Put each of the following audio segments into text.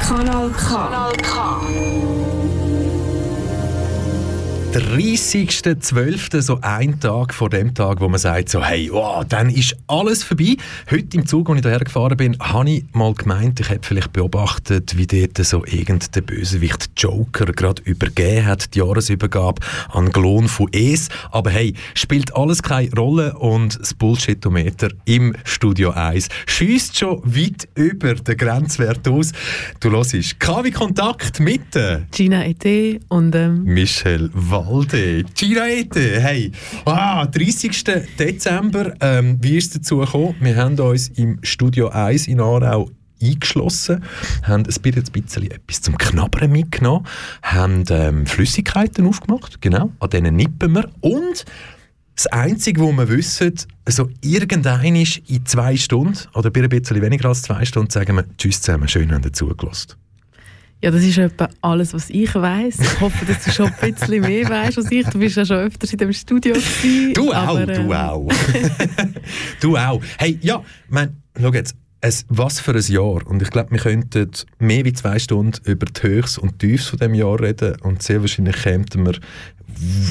Kanal K. Kanal K. 30.12., so ein Tag vor dem Tag, wo man sagt, so, hey, wow, dann ist alles vorbei. Heute im Zug, als ich hierher gefahren bin, habe ich mal gemeint, ich hätte vielleicht beobachtet, wie dort so irgendein Bösewicht Joker gerade übergeben hat, die Jahresübergabe an Glon von Es. Aber hey, spielt alles keine Rolle und das Bullshitometer im Studio 1 schießt schon weit über den Grenzwert aus. Du hörst KW Kontakt mit Gina Ete und ähm, Michelle Wall. Walde, Giraete, hey, ah, 30. Dezember, ähm, wie ist es dazu gekommen? Wir haben uns im Studio 1 in Aarau eingeschlossen, haben ein bisschen etwas zum Knabbern mitgenommen, haben ähm, Flüssigkeiten aufgemacht, genau, an denen nippen wir und das Einzige, was wir wissen, also irgendein ist in zwei Stunden oder ein bisschen weniger als zwei Stunden sagen wir Tschüss zusammen, schön, haben ihr zugelassen. Ja, das ist etwa alles, was ich weiß. Ich hoffe, dass du schon ein bisschen mehr weißt als ich. Du bist ja schon öfters in dem Studio gewesen. Du auch, aber, äh... du auch. du auch. Hey, ja, mein, schau jetzt. Es, was für ein Jahr. Und ich glaube, wir könnten mehr als zwei Stunden über die Höchst und Tiefs von dem Jahr reden. Und sehr wahrscheinlich kämen wir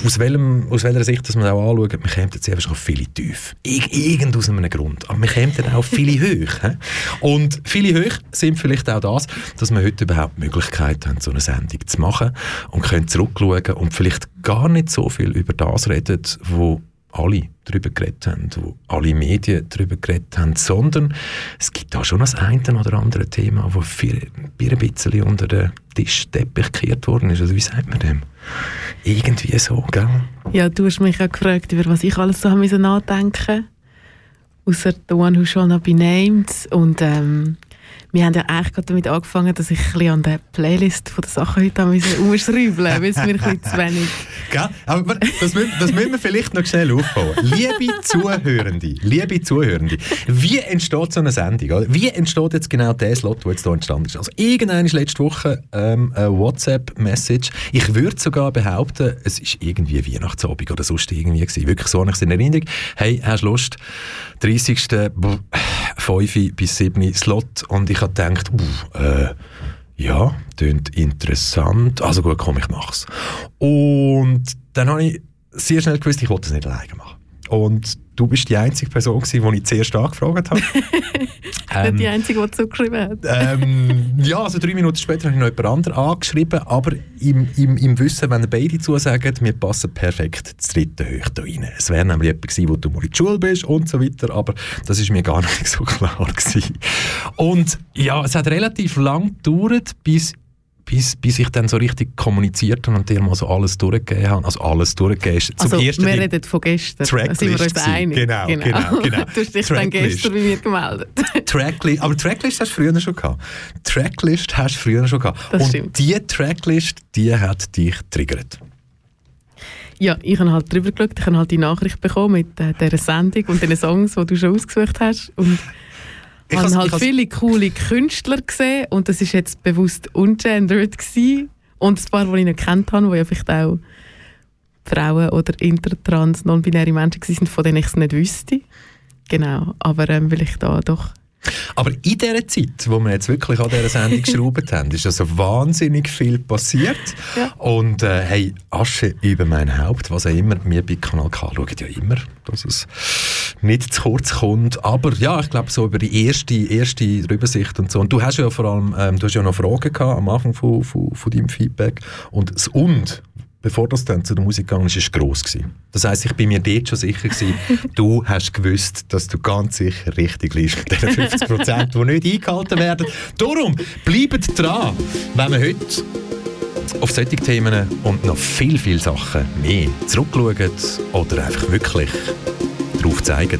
aus, welchem, aus welcher Sicht dass man auch anschaut, wir kämen jetzt einfach viele tief. Ir irgend aus einem Grund. Aber wir kämen auch viele hoch. He? Und viele hoch sind vielleicht auch das, dass wir heute überhaupt die Möglichkeit haben, so eine Sendung zu machen und können zurückschauen und vielleicht gar nicht so viel über das reden, wo alle darüber geredet haben, wo alle Medien darüber geredet haben, sondern es gibt da schon das eine oder andere Thema, das ein bisschen unter den Tischteppich gekehrt worden ist. Also wie sagt man dem? Irgendwie so, gell? Ja, du hast mich ja gefragt, über was ich alles so nachdenken musste. Außer «The One Who Shall Not Be Named» und ähm, wir haben ja eigentlich gerade damit angefangen, dass ich ein an der Playlist von den Sachen heute umschreiben musste, weil es mir ein bisschen zu wenig... Gell? Aber das, müssen, das müssen wir vielleicht noch schnell aufbauen. Liebe Zuhörende, liebe Zuhörende, wie entsteht so eine Sendung? Wie entsteht jetzt genau der Slot, der jetzt hier entstanden ist? Also irgendeine ist letzte Woche ähm, eine WhatsApp-Message. Ich würde sogar behaupten, es ist irgendwie Weihnachtsabend oder sonst irgendwie gewesen. Wirklich so eine Erinnerung. Hey, hast du Lust? 30. 5 bis 7 Slot und ich habe gedacht, uh, äh, ja, klingt interessant. Also gut, komm, ich mach's. Und dann habe ich sehr schnell gewusst, ich wollte es nicht alleine machen. Und du bist die einzige Person, gewesen, die ich zuerst angefragt habe. ähm, die einzige, die zugeschrieben hat. ähm, ja, also drei Minuten später habe ich noch jemand anderen angeschrieben, aber im, im, im Wissen, wenn beide zusagen, wir passen perfekt das dritte Hoch da rein. Es wäre nämlich jemand gewesen, wo du mal in der Schule bist und so weiter, aber das ist mir gar nicht so klar gewesen. Und ja, es hat relativ lang gedauert, bis bis, bis ich dann so richtig kommuniziert habe und dir mal so alles durchgegeben habe. Also alles durchgegeben ist zum also, ersten wir reden von gestern, Tracklist sind wir uns einig. Genau, genau, genau. genau. du hast dich dann gestern bei mir gemeldet. Tracklist, aber Tracklist hast du früher schon gehabt. Tracklist hast du früher schon gehabt. Das und stimmt. diese Tracklist, die hat dich triggert. Ja, ich habe halt drüber geschaut, ich habe halt die Nachricht bekommen mit äh, dieser Sendung und den Songs, die du schon ausgesucht hast und ich habe halt viele coole Künstler gesehen und das ist jetzt bewusst ungendered gewesen. Und ein paar, die ich nicht kennt habe, die ja vielleicht auch Frauen oder intertrans, non-binäre Menschen sind, von denen ich es nicht wüsste. Genau, aber ähm, will ich da doch aber in dieser Zeit, wo wir jetzt wirklich an dieser Sendung geschraubt haben, ist also wahnsinnig viel passiert. Ja. Und äh, hey, Asche über mein Haupt, was auch immer, wir bei Kanal K schauen ja immer, dass es nicht zu kurz kommt. Aber ja, ich glaube so über die erste, erste Übersicht und so. Und du hast ja vor allem, ähm, du hast ja noch Fragen gehabt am Anfang von, von, von deinem Feedback. Und das Und, bevor das dann zu der Musik gegangen ist, ist gross gewesen. Das heisst, ich bin mir dort schon sicher gewesen, du hast gewusst, dass du ganz sicher richtig liegst mit den 50 Prozent, die nicht eingehalten werden. Darum, bleibt dran, wenn wir heute auf solche Themen und noch viel, viel Sachen mehr zurückschauen oder einfach wirklich darauf zeigen.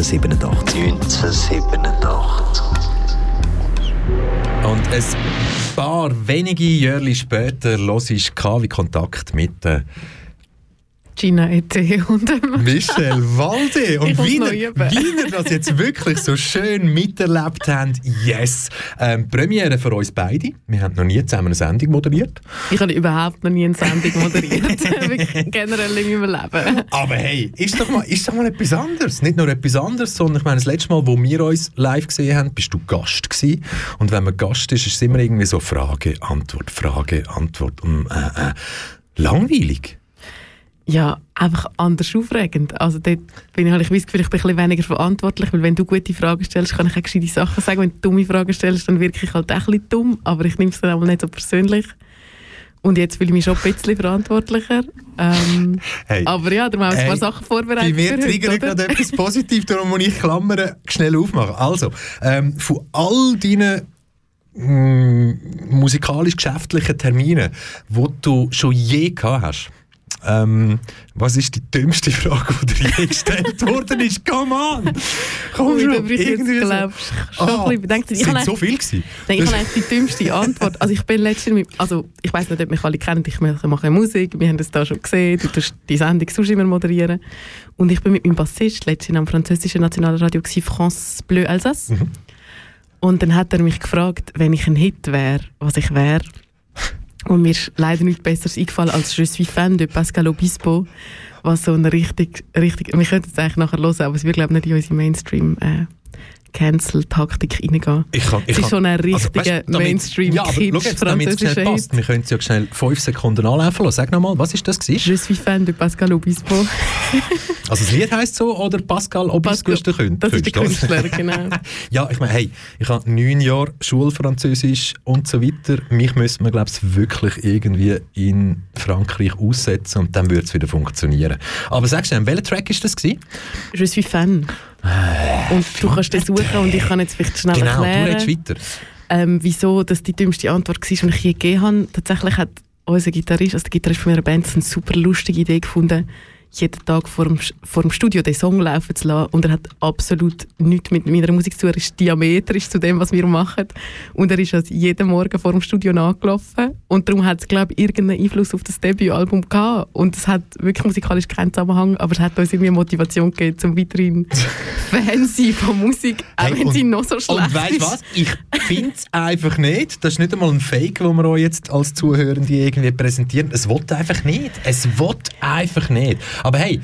1987. 1987. Und ein paar wenige Jahre später los ich KW Kontakt mit äh, Gina Ete und Michel Walde. Und wie ihr, wie ihr das jetzt wirklich so schön miterlebt habt, yes. Ähm, Premiere für uns beide. Wir haben noch nie zusammen eine Sendung moderiert. Ich habe überhaupt noch nie eine Sendung moderiert. generell in meinem Leben. Aber hey, ist doch, mal, ist doch mal etwas anderes. Nicht nur etwas anderes, sondern ich meine, das letzte Mal, wo wir uns live gesehen haben, bist du Gast gewesen. Und wenn man Gast ist, ist es immer irgendwie so Frage, Antwort, Frage, Antwort. Und, äh, äh, langweilig ja, einfach anders aufregend. Also dort bin ich, habe ich ich bin ein bisschen weniger verantwortlich, weil wenn du gute Fragen stellst, kann ich auch gescheite Sachen sagen. Wenn du dumme Fragen stellst, dann wirke ich halt auch ein bisschen dumm, aber ich nehme es dann auch nicht so persönlich. Und jetzt fühle ich mich schon ein bisschen verantwortlicher. Ähm, hey, aber ja, darum haben wir hey, ein paar Sachen vorbereitet. Bei mir triggert gerade etwas Positives, darum muss ich Klammern schnell aufmachen. Also, ähm, von all deinen mm, musikalisch-geschäftlichen Terminen, die du schon je gehabt hast, ähm, was ist die dümmste Frage, die dir je gestellt worden ist? Come on! Komm schon! Ich irgendwie glaubst, so. schon ein bisschen ich sind so viel gewesen. Ich habe eigentlich die dümmste Antwort. Also ich bin letztens, also ich weiß nicht, ob mich alle kennen, ich mache Musik, wir haben das da schon gesehen, du tust die Sendung sonst immer moderieren. Und ich bin mit meinem Bassist letztens am französischen Nationalradio France Bleu Alsace. Mhm. Und dann hat er mich gefragt, wenn ich ein Hit wäre, was ich wäre. Und mir ist leider nichts Besseres eingefallen als «Je suis fan de Pascal Obispo», was so eine richtig, richtig, wir könnten es eigentlich nachher hören, aber es wird glaube ich nicht in unsere Mainstream äh, Cancel-Taktik reingehen. Ich kann, ich es ist schon ein richtiger also, Mainstream-Kitsch, ja, damit es schnell passt, wir können es ja schnell fünf Sekunden anlaufen lassen. Sag nochmal, was ist das gewesen? Je suis fan de Pascal Obispo. also das Lied heisst so, oder Pascal Obispo ist der Künstler? Das ist der Künstler, genau. ja, ich meine, hey, ich habe neun Jahre Schulfranzösisch und so weiter. Mich müsste man, glaube ich, wirklich irgendwie in Frankreich aussetzen und dann würde es wieder funktionieren. Aber sagst du, welcher Track ist das gewesen? Je suis fan. Äh, und du kannst das suchen und ich kann jetzt vielleicht schnell genau, erklären, du weiter. Ähm, wieso das die dümmste Antwort war, die ich je gegeben habe. Tatsächlich hat unser Gitarrist, also der Gitarrist von meiner Band, eine super lustige Idee gefunden. Jeden Tag vor dem, vor dem Studio den Song laufen zu lassen. Und er hat absolut nichts mit meiner Musik zu tun. Er ist diametrisch zu dem, was wir machen. Und er ist also jeden Morgen vor dem Studio nachgelaufen. Und darum hat es, glaube ich, irgendeinen Einfluss auf das Debütalbum gehabt. Und es hat wirklich musikalisch keinen Zusammenhang, aber es hat uns irgendwie Motivation gegeben, zum weiterhin Fan sein von Musik, auch hey, wenn sie noch so schlecht und weißt was? Ich finde es einfach nicht. Das ist nicht einmal ein Fake, den wir euch jetzt als Zuhörende irgendwie präsentieren. Es will einfach nicht. Es will einfach nicht. Aber hey,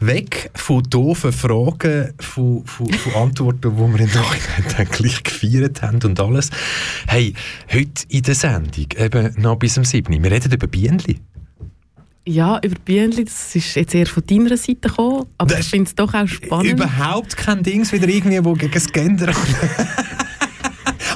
weg von doofen Fragen, von, von, von Antworten, die wir im Nachhinein gleich gefeiert haben und alles. Hey, heute in der Sendung, eben noch bis zum 7. Wir reden über Bienenli. Ja, über Bienenli, das ist jetzt eher von deiner Seite gekommen, aber das ich finde es doch auch spannend. Überhaupt kein Ding wieder irgendwie, wo gegen das Gender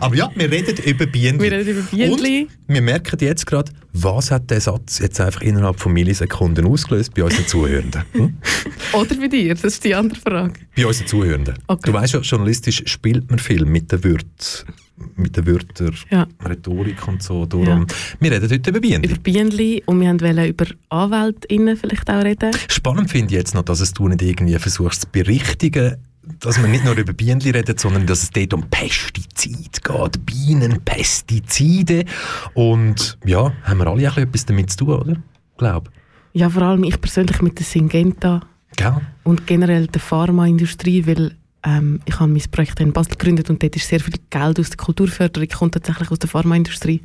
Aber ja, wir reden über Bienen. Wir reden über Bienen. wir merken jetzt gerade, was hat der Satz jetzt einfach innerhalb von Millisekunden ausgelöst bei unseren Zuhörenden? Hm? Oder bei dir? Das ist die andere Frage. Bei unseren Zuhörenden. Okay. Du weißt ja, journalistisch spielt man viel mit den Wörtern mit den Wörtern, ja. Rhetorik und so. Darum. Ja. Wir reden heute über Bienen. Über Bienen und wir wollten über AnwältInnen vielleicht auch reden. Spannend finde ich jetzt noch, dass es du nicht irgendwie versuchst zu berichtigen, dass man nicht nur über Bienen redet, sondern dass es dort um Pestizide geht. Bienenpestizide. Und ja, haben wir alle etwas damit zu tun, oder? Glaub. Ja, vor allem ich persönlich mit der Syngenta. Gell? Und generell der Pharmaindustrie, weil ähm, ich habe mein Projekt in Basel gegründet und dort ist sehr viel Geld aus der Kulturförderung, kommt tatsächlich aus der Pharmaindustrie.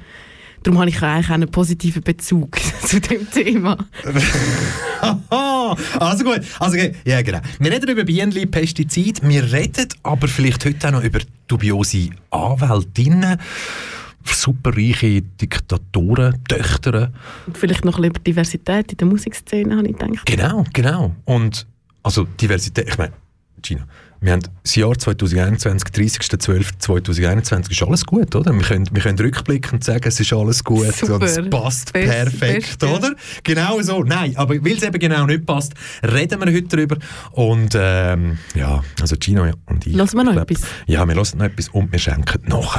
Darum habe ich eigentlich einen positiven Bezug zu dem Thema. also gut, also ja genau. Wir reden über Bienenli, Pestizid, wir reden aber vielleicht heute auch noch über dubiose Anwältinnen, superreiche Diktatoren, Töchter. Und vielleicht noch über Diversität in der Musikszene, habe ich gedacht. Genau, genau. Und also Diversität, ich meine, Gina, wir haben das Jahr 2021, 30.12.2021 ist alles gut, oder? Wir können, wir können rückblickend sagen, es ist alles gut Super. und es passt best, perfekt, best, oder? Ja. Genau so. Nein, aber weil es eben genau nicht passt, reden wir heute darüber. Und ähm, ja, also Gino und ich. Lassen wir noch glaub, etwas? Ja, wir lassen noch etwas und wir schenken noch.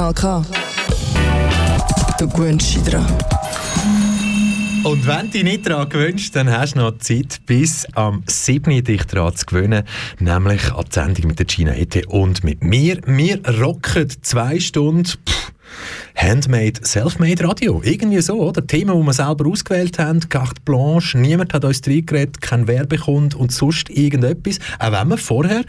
Kanal K. Du gewöhnst dich dran. Und wenn du dich nicht daran gewöhnst, dann hast du noch Zeit bis am 7. dich daran zu gewöhnen, nämlich an die Sendung mit der Gina Ete und mit mir. Wir rocken zwei Stunden Handmade, Selfmade Radio. Irgendwie so, oder? Themen, die wir selber ausgewählt haben, carte blanche, niemand hat uns reingeredet, kein Werbekund und sonst irgendetwas. Auch wenn wir vorher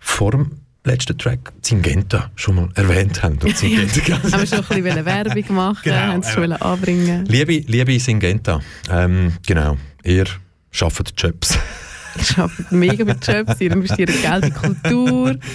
vor dem letzten Track Zingenta schon mal erwähnt haben. Und Zingenta ja, haben wir schon ein bisschen Werbung machen, genau, haben es schon anbringen. Liebe, liebe Zingenta, ähm, genau, ihr schafft Jobs. ihr schafft mega mit Jobs, ihr investiert Geld in Kultur.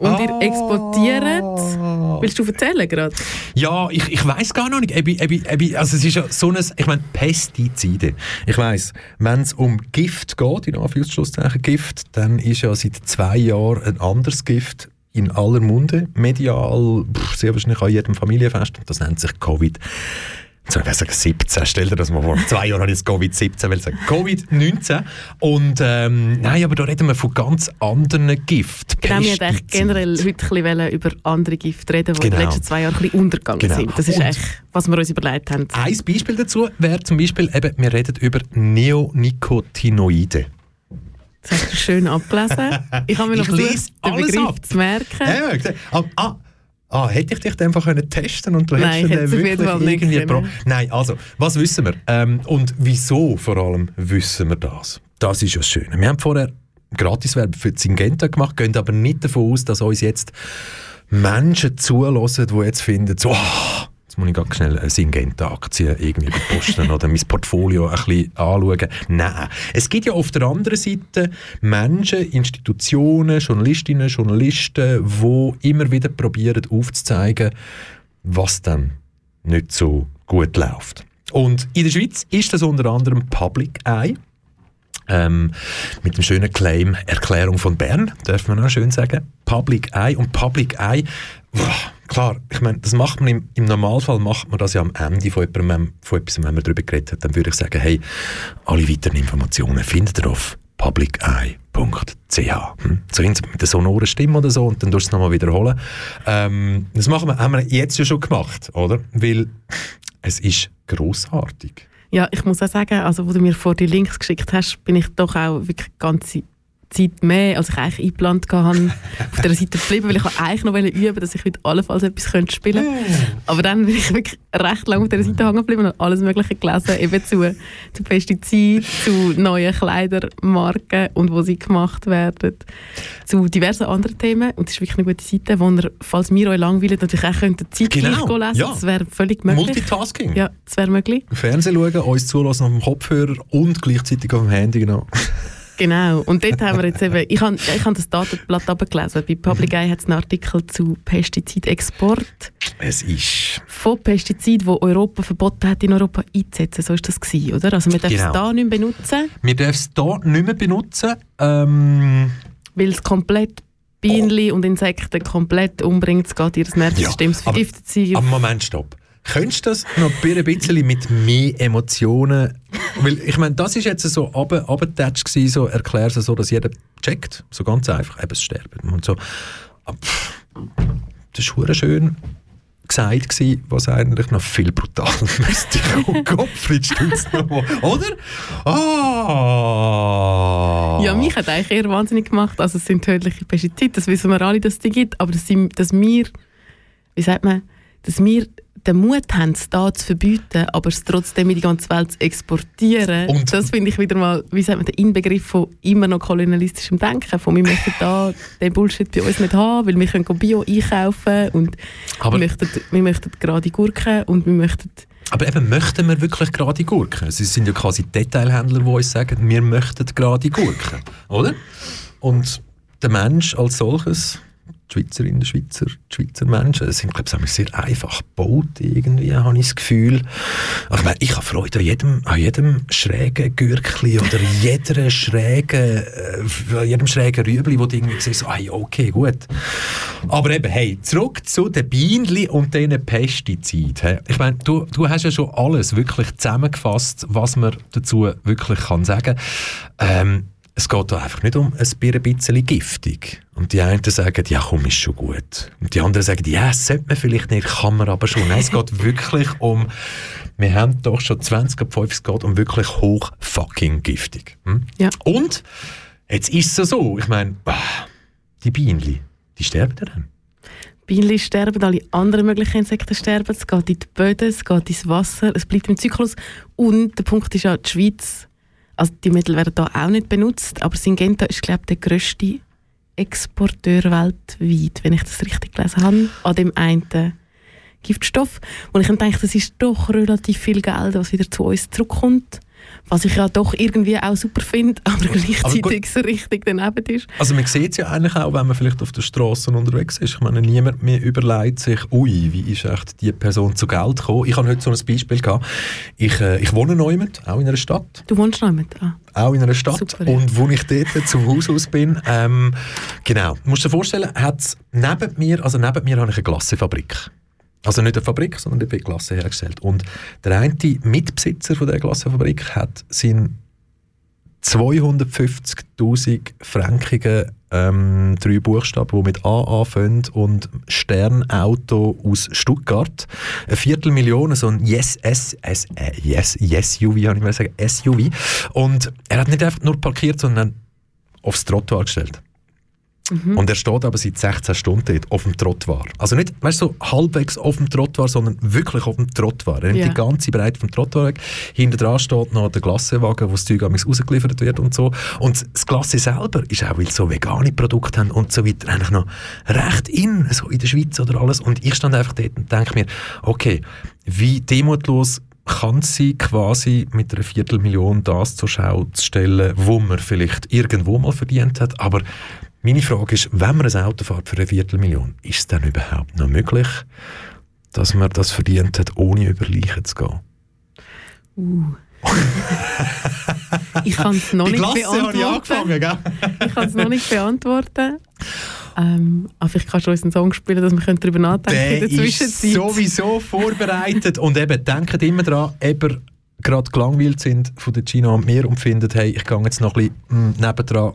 Und ihr ah. exportiert. Willst du erzählen gerade? Ja, ich, ich weiß gar noch nicht. Ebi, ebi, ebi, also es ist ja so ein, ich meine, Pestizide. Ich weiß, wenn es um Gift geht, in Anführungszeichen Gift, dann ist ja seit zwei Jahren ein anderes Gift in aller Munde, medial, sehr wahrscheinlich an jedem Familienfest, und das nennt sich Covid soll ich sagen 17, stell dir das mal vor. Zwei Jahre habe ich Covid-17, weil sagen Covid-19. Und ähm, nein, aber da reden wir von ganz anderen Giften. Genau, wir wollten generell heute ein bisschen über andere Gifte reden, die genau. in den genau. letzten zwei Jahren ein bisschen untergegangen genau. sind. Das ist Und echt, was wir uns überlegt haben. Ein Beispiel dazu wäre zum Beispiel, eben, wir reden über Neonicotinoide. Das hast du schön abgelesen. Ich habe mir noch versucht, den Begriff ab. zu merken. Ja, ah, ah, hätte ich dich einfach können testen und du Nein, hättest den wirklich irgendwie Pro Nein, also, was wissen wir? Ähm, und wieso vor allem wissen wir das? Das ist ja das Schöne. Wir haben vorher Gratiswerbung für Zingenta gemacht, gehen aber nicht davon aus, dass uns jetzt Menschen zulassen, die jetzt finden, so, oh, Jetzt muss ich ganz schnell eine Syngenta-Aktie irgendwie posten oder mein Portfolio ein bisschen anschauen. Nein. Es gibt ja auf der anderen Seite Menschen, Institutionen, Journalistinnen, Journalisten, die immer wieder probieren aufzuzeigen, was dann nicht so gut läuft. Und in der Schweiz ist das unter anderem Public Eye. Ähm, mit dem schönen Claim Erklärung von Bern, darf man auch schön sagen. Public Eye. Und Public Eye, boah, klar, ich meine, das macht man im, im, Normalfall macht man das ja am Ende von, jemandem, von etwas, wenn man darüber geredet hat, dann würde ich sagen, hey, alle weiteren Informationen findet ihr auf publiceye.ch. Hm? So mit der sonoren Stimme oder so und dann tust du es nochmal wiederholen. Ähm, das machen wir, haben wir jetzt ja schon gemacht, oder? Weil es ist großartig. Ja, ich muss auch sagen, also wo du mir vor die Links geschickt hast, bin ich doch auch wirklich ganze Zeit mehr, als ich eigentlich eingeplant hatte, auf dieser Seite geblieben, weil ich eigentlich noch üben dass ich heute allenfalls etwas könnte spielen könnte. Aber dann bin ich wirklich recht lange auf dieser Seite hängen geblieben und alles Mögliche gelesen, eben zu, zu Pestiziden, zu neuen Kleidermarken und wo sie gemacht werden, zu diversen anderen Themen. Und das ist wirklich eine gute Seite, wo ihr, falls wir euch langweilen, natürlich auch könnt zeitgleich genau. lesen ja. Das wäre völlig möglich. Multitasking. Ja, das wäre möglich. Fernsehen schauen, uns zulassen auf dem Kopfhörer und gleichzeitig auf dem Handy. Genau. Genau, und dort haben wir jetzt eben, ich habe ich hab das Datenblatt abgelesen, bei Public Eye hat es einen Artikel zu Pestizidexport. Es ist... Von Pestiziden, die Europa verboten hat, in Europa einzusetzen, so ist das gewesen, oder? Also wir dürfen genau. es da nicht mehr benutzen. Wir dürfen es da nicht mehr benutzen. Ähm... Weil es komplett Bienen oh. und Insekten komplett umbringt, es geht ihr Nervensystem ja, vergiftet sein. Aber Moment, stopp. Könntest du das noch ein bisschen mit mehr Emotionen weil ich meine, das ist jetzt so abgetatscht gewesen, so erklärst so, dass jeder checkt, so ganz einfach, eben es sterben und so. Ah, das ist schön gesagt gewesen, was eigentlich noch viel brutaler müsste. Oh Gottfried Stutz nochmal, oder? Ah! Ja, mich hat eigentlich eher wahnsinnig gemacht. Also es sind tödliche Pestizide, das wissen wir alle, dass es die gibt, aber dass, sie, dass wir, wie sagt man, dass wir den Mut haben, es da zu verbieten, aber es trotzdem in die ganze Welt zu exportieren, und das finde ich wieder mal, wie sagt man, der Inbegriff von immer noch kolonialistischem Denken, von wir möchten da den Bullshit bei uns nicht haben, weil wir können Bio einkaufen und aber wir möchten, wir möchten gerade Gurken und wir möchten aber eben, möchten wir wirklich gerade Gurken? Es sind ja quasi Detailhändler, die uns sagen, wir möchten gerade Gurken, oder? Und der Mensch als solches die Schweizerinnen, Schweizer, die Schweizer Menschen, das sind, glaube ich, sehr einfach gebaut, irgendwie, habe ich das Gefühl. Ich meine, ich habe Freude an jedem, an jedem schrägen Gürkli oder jeder schrägen, äh, jedem schrägen Rüebli, wo du irgendwie siehst, so, hey, okay, gut. Aber eben, hey, zurück zu den Bienen und diesen Pestiziden. Ich meine, du, du hast ja schon alles wirklich zusammengefasst, was man dazu wirklich kann sagen. Ähm, es geht da einfach nicht um ein bisschen giftig. Und die einen sagen, ja komm, ist schon gut. Und die anderen sagen, ja, das sollte man vielleicht nicht, kann man aber schon. Nein, es geht wirklich um, wir haben doch schon 20 ab 5, es geht um wirklich hoch fucking giftig. Hm? Ja. Und jetzt ist es so, ich meine, die Bienen, die sterben dann. Bienen sterben, alle anderen möglichen Insekten sterben, es geht in die Böden, es geht ins Wasser, es bleibt im Zyklus. Und der Punkt ist ja, die Schweiz, also die Mittel werden da auch nicht benutzt, aber Syngenta ist, glaube ich, der grösste Exporteur weltweit, wenn ich das richtig gelesen habe, an dem einen Giftstoff. Und ich denke, das ist doch relativ viel Geld, was wieder zu uns zurückkommt. Was ich ja doch irgendwie auch super finde, aber gleichzeitig so richtig daneben ist. Also man sieht es ja eigentlich auch, wenn man vielleicht auf der Straße unterwegs ist. Ich meine, niemand mehr überlegt sich, ui, wie ist echt die Person zu Geld gekommen. Ich habe heute so ein Beispiel gehabt. Ich, äh, ich wohne neumet, auch in einer Stadt. Du wohnst neumet? Ah. Auch in einer Stadt. Super, ja. Und wo ich dort zum Haus aus bin, ähm, genau, du musst dir vorstellen, hat's neben mir, also neben mir habe ich eine Glassefabrik. Also nicht eine Fabrik, sondern dort wird Glasse hergestellt. Und der eine Mitbesitzer von der Glassenfabrik hat seinen 250.000 frankigen ähm, drei Buchstaben, die mit A anfangen und Sternauto aus Stuttgart. Eine Viertelmillion, so ein Yes, S, S, äh, yes, yes SUV, habe ich mal sagen, SUV. Und er hat nicht einfach nur parkiert, sondern aufs Trottoir gestellt. Mhm. Und er steht aber seit 16 Stunden dort auf dem Trottoir. Also nicht, weißt du, so halbwegs auf dem Trottoir, sondern wirklich auf dem Trottoir. Er nimmt yeah. die ganze Breite vom Trottoir weg. Hinter dran steht noch der Glassewagen, wo das Zeug rausgeliefert wird und so. Und das Glasse selber ist auch, weil sie so vegane Produkte haben und so weiter, eigentlich noch recht in, so in der Schweiz oder alles. Und ich stand einfach dort und denke mir, okay, wie demutlos kann sie quasi mit einer Viertelmillion das zur Schau stellen, wo man vielleicht irgendwo mal verdient hat, aber meine Frage ist, wenn man ein Auto fährt für eine Viertelmillion, ist es dann überhaupt noch möglich, dass man das verdient hat, ohne über Leichen zu gehen? Uh. ich kann es noch, nicht beantworten. Ich kann es noch nicht beantworten. Ähm, aber vielleicht kannst du uns einen Song spielen, dass wir darüber nachdenken Der in der Zwischenzeit. ist sowieso vorbereitet. und eben, denkt immer daran, eben gerade gelangweilt sind von der Gina und mir und findet, hey, ich gehe jetzt noch ein bisschen mm, nebendran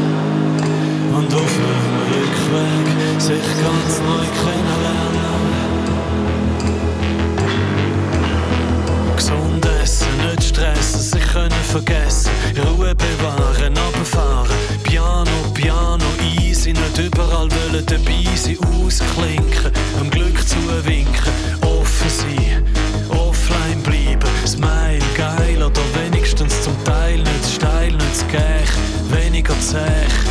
und auf dem Rückweg sich ganz neu kennenlernen. Gesund essen, nicht stressen, sich können vergessen, Ruhe bewahren, abfahren. Piano, Piano, easy, nicht überall wollen dabei sein, ausklinken, am Glück zuwinken, offen sein, offline bleiben, Smile geil oder wenigstens zum Teil nicht steil, nicht zu gäch, weniger zäh.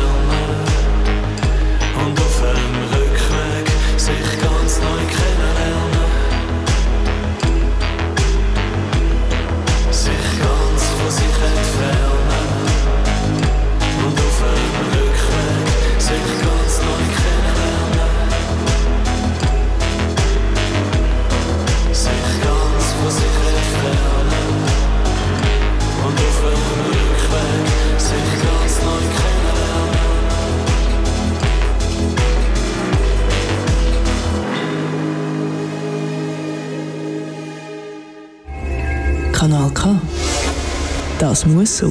So.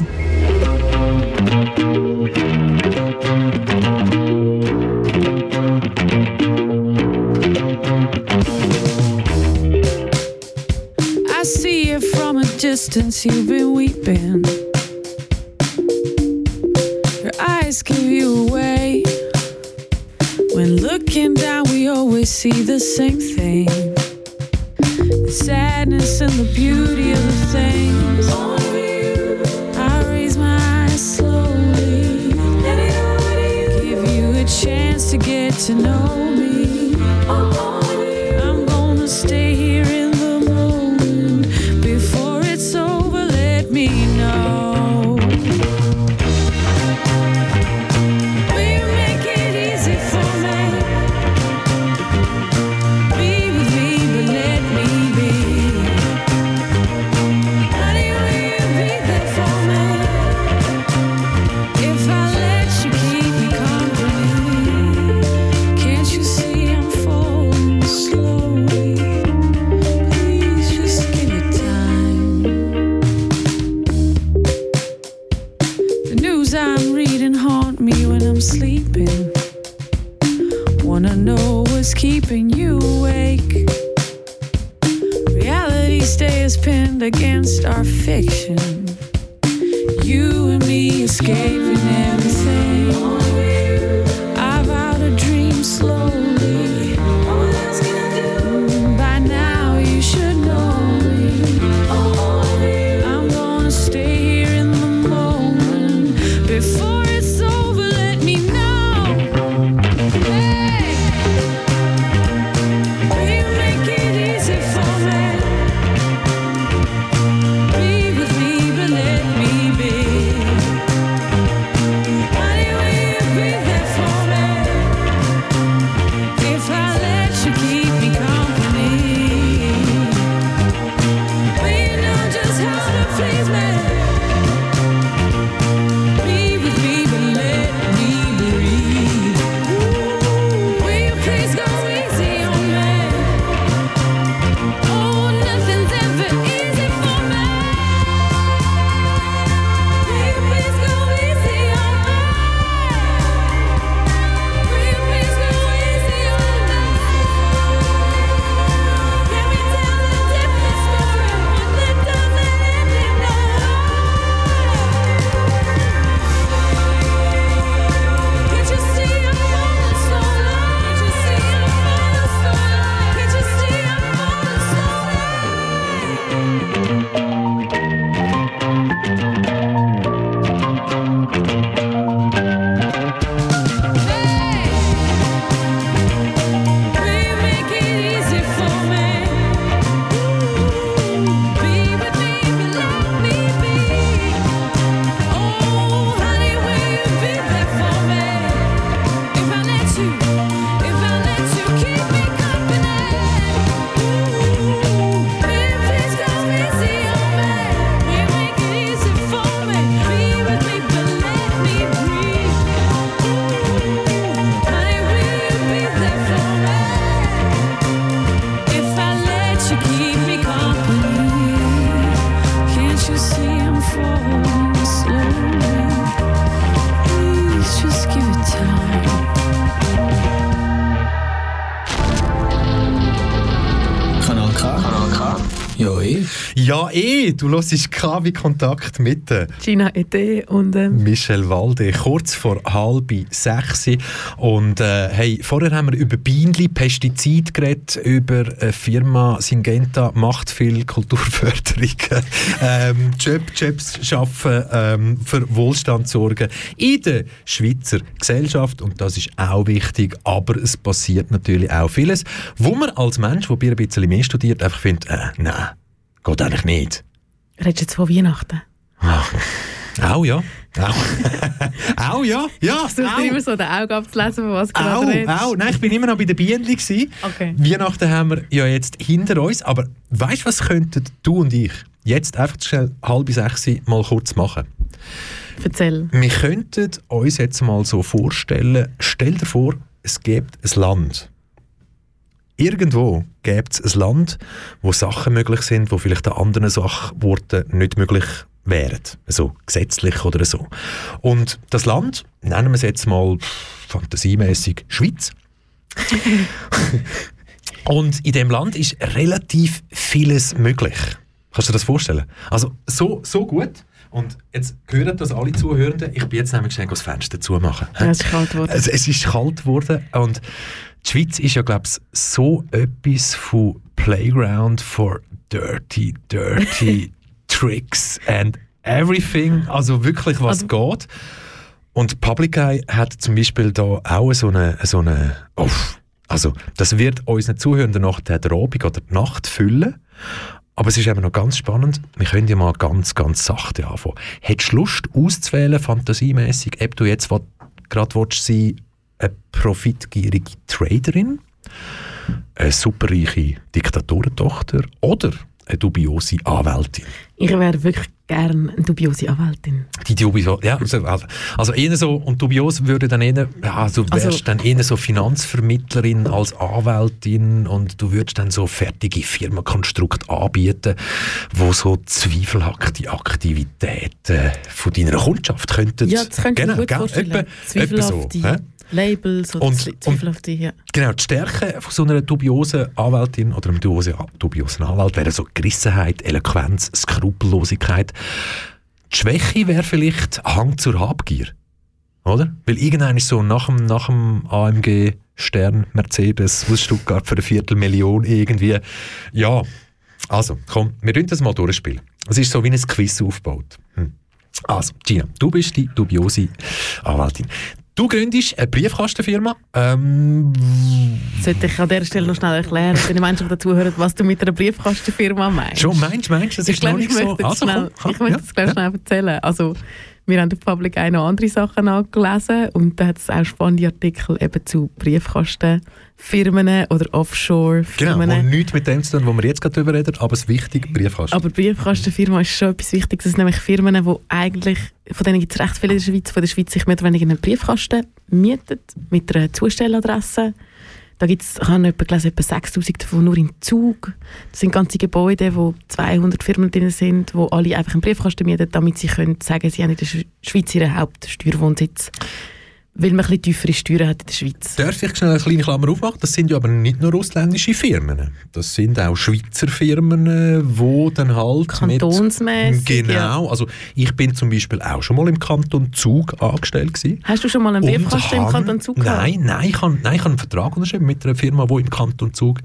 I see it from a distance, you've been weeping. Your eyes give you away. When looking down, we always see the same thing the sadness and the beauty of the things. To get to know me. Du hörst KW Kontakt mit der Gina Ede und ähm, Michel Walde, kurz vor halb sechs. Und äh, hey, vorher haben wir über Bienenli, Pestizid geredet, über eine Firma Syngenta, macht viel Kulturförderung, ähm, Job, Jobs schaffen, ähm, für Wohlstand sorgen in der Schweizer Gesellschaft. Und das ist auch wichtig, aber es passiert natürlich auch vieles, wo man als Mensch, der ein bisschen mehr studiert, einfach findet, äh, nein, geht eigentlich nicht. Redest du jetzt von Weihnachten? Auch ja. Auch, auch ja. Ja, Ich versuche immer so den Augen abzulesen, von was du gerade Auch, redest. auch. Nein, ich bin immer noch bei den Bienen. gewesen. Okay. Weihnachten haben wir ja jetzt hinter uns. Aber weißt du, was könnten du und ich jetzt einfach schnell halb sechs mal kurz machen? Erzähl. Wir könnten uns jetzt mal so vorstellen, stell dir vor, es gibt ein Land. Irgendwo gibt es ein Land, wo Sachen möglich sind, wo vielleicht an anderen Sachworten nicht möglich wären. So gesetzlich oder so. Und das Land, nennen wir es jetzt mal fantasiemäßig Schweiz. Und in dem Land ist relativ vieles möglich. Kannst du dir das vorstellen? Also so, so gut. Und jetzt hören das alle Zuhörenden. Ich bin jetzt nämlich schnell das Fenster zumachen. Ja, es ist kalt geworden. Es, es ist kalt geworden und die Schweiz ist ja, glaube ich, so etwas von Playground for dirty, dirty tricks and everything. Also wirklich, was Also- geht. Und Public Eye hat zum Beispiel da auch so eine, so eine uff, also das wird unseren Zuhörenden nach der Abend oder die Nacht füllen. Aber es ist eben noch ganz spannend. Wir können ja mal ganz, ganz sachte anfangen. Hättest du Lust auszuwählen, fantasiemäßig, ob du jetzt gerade willst, sein, eine profitgierige Traderin, eine superreiche Diktatorentochter oder eine dubiose Anwältin? Ich wäre wirklich gerne eine dubiose Anwältin. Die dubiose, ja, also, also eher so, und dubios würde dann eher, ja, du wärst Also- dann eher so Finanzvermittlerin als Anwältin und du würdest dann so fertige Firmenkonstrukte anbieten, wo so zweifelhafte Aktivitäten von deiner Kundschaft könnten. Ja, das könnte ich mir gut gell? vorstellen. Etwa, etwa so. Hä? Labels oder Und- Zwe- zweifelhafte, ja. Genau, die Stärke von so einer dubiosen Anwältin oder einem dubiosen, dubiosen Anwalt wäre so Gerissenheit, Eloquenz, Skrupellosigkeit. Die Schwäche wäre vielleicht Hang zur Habgier. Oder? Weil irgendwann ist so nach dem, nach dem AMG Stern Mercedes aus Stuttgart für eine Viertelmillion irgendwie. Ja, also, komm, wir dürfen das mal durchspielen. Es ist so wie ein Quiz aufgebaut. Hm. Also, Gina, du bist die dubiose Anwältin. Du gründest eine Briefkastenfirma. Ähm, Sollte ich an dieser Stelle noch schnell erklären, für die Menschen, die dazuhören, was du mit einer Briefkastenfirma meinst? schon, meinst meinst du, das ich ist noch nicht so... Also, schnell, komm, ich möchte ja, das gleich ja. schnell erzählen. Also, wir haben auf Public auch noch andere Sachen angelesen und da hat es auch spannende Artikel eben zu Briefkastenfirmen oder Genau, Offshore-Firmen. und nichts mit dem zu tun, wo wir jetzt gerade drüber reden, aber es ist wichtig, Briefkasten. Aber Briefkastenfirma ist schon etwas Wichtiges. Das sind nämlich Firmen, die eigentlich, von denen gibt es recht viele in der Schweiz, von der Schweiz sich mehr oder weniger einen Briefkasten mieten, mit einer Zustelladresse. Da gibt es, ich habe gelesen, etwa 6000 davon nur in Zug. Das sind ganze Gebäude, wo 200 Firmen drin sind, wo alle einfach einen Briefkasten mieten, damit sie können sagen, sie haben in der Sch- Schweiz ihren Hauptsteuerwohnsitz. Weil man ein tiefere Steuern hat in der Schweiz. Darf ich schnell eine kleine Klammer aufmachen? Das sind ja aber nicht nur ausländische Firmen. Das sind auch Schweizer Firmen, die dann halt Kantonsmässig, mit... Genau. Also ich bin zum Beispiel auch schon mal im Kanton Zug angestellt gewesen. Hast du schon mal einen Briefkasten im Kanton Zug gehabt? Nein, nein, ich habe nein, ich habe einen Vertrag unterschrieben mit einer Firma, die im Kanton Zug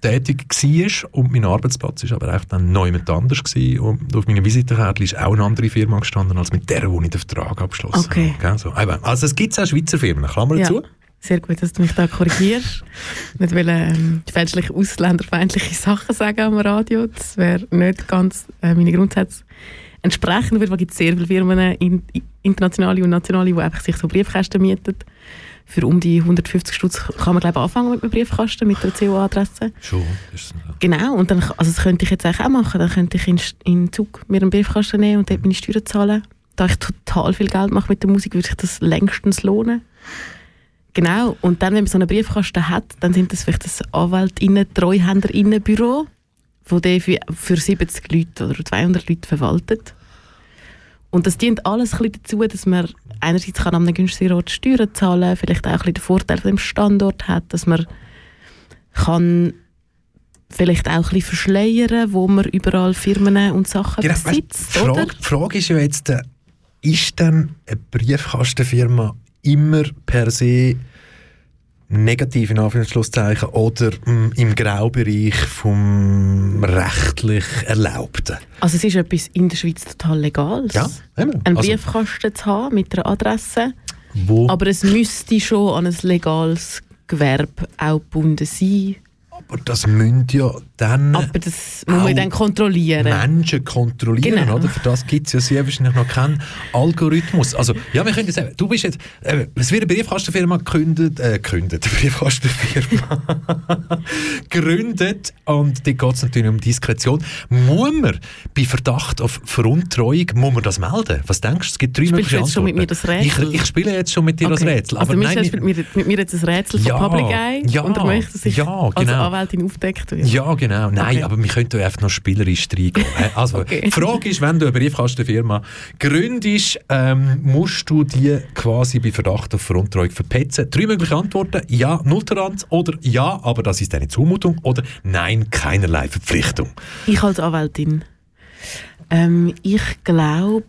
tätig war. Und mein Arbeitsplatz war aber einfach dann neu mit anders. Gewesen. Und auf meiner Visitenkarte ist auch eine andere Firma gestanden, als mit der, wo ich den Vertrag abgeschlossen Okay. habe. Gell, so. Eben. Also es gibt Schweizer Firmen, Klammer Ja, dazu. sehr gut, dass du mich da korrigierst. nicht will ähm, fälschlich ausländerfeindliche Sachen sagen am Radio. Das wäre nicht ganz äh, meine Grundsätze entsprechen. Weil es gibt sehr viele Firmen, in, internationale und nationale, die einfach sich so Briefkästen mieten. Für um die 150 Stutz kann man glaube ich, anfangen mit einem Briefkasten, mit einer CO-Adresse. Schon. Ist so. Genau, und dann, also das könnte ich jetzt auch machen. Dann könnte ich in, in Zug mir einen Briefkasten nehmen und dort meine Steuern zahlen. Da ich total viel Geld mache mit der Musik, würde sich das längstens lohnen. Genau, und dann, wenn man so einen Briefkasten hat, dann sind das vielleicht das Anwältinnen, Treuhänderinnenbüro, wo der für, für 70 Leute oder 200 Leute verwaltet. Und das dient alles ein bisschen dazu, dass man einerseits kann an einem günstigen Ort Steuern zahlen, vielleicht auch ein bisschen den Vorteil von dem Standort hat, dass man kann vielleicht auch ein bisschen verschleiern, wo man überall Firmen und Sachen Genau, weißt, besitzt, die, oder? Frage, die Frage ist ja jetzt, äh, ist denn eine Briefkastenfirma immer per se negativ in Anführungszeichen oder mh, im Graubereich vom rechtlich Erlaubten? Also es ist etwas in der Schweiz total Legales. Ja, eben. Einen Also- Briefkasten zu haben mit einer Adresse, Wo, aber es müsste schon an ein legales Gewerbe auch gebunden sein. aber das müssen ja dann Aber das muss man dann kontrollieren. Menschen kontrollieren, Genau. oder? Für das gibt es ja sehr wahrscheinlich noch keinen Algorithmus. Also, ja, wir können jetzt sagen, du bist jetzt, äh, es wird eine Briefkastenfirma gegründet, äh, gegründet, eine Briefkastenfirma gegründet und da geht es natürlich um Diskretion. Muss man bei Verdacht auf Veruntreuung, muss man das melden? Was denkst du? Es gibt drei Spielst mögliche schon mit Antworten. mir das Rätsel? Ich, ich spiele jetzt schon mit dir das Okay. Rätsel. Also aber Michelle nein, spielt mit, mit mir jetzt ein Rätsel Ja, von Public Eye ja, und er möchte, dass ich ja, als genau. Anwältin aufdeckt werde. Ja, genau. Nein, Okay. aber wir können da einfach noch spielerisch reingehen. Also, Okay. die Frage ist, wenn du eine Briefkastenfirma gründest, ähm, musst du die quasi bei Verdacht auf Veruntreuung verpetzen? Drei mögliche Antworten. Ja, Nulltoleranz oder ja, aber das ist eine Zumutung oder nein, keinerlei Verpflichtung. Ich als Anwältin. Ähm, ich glaube,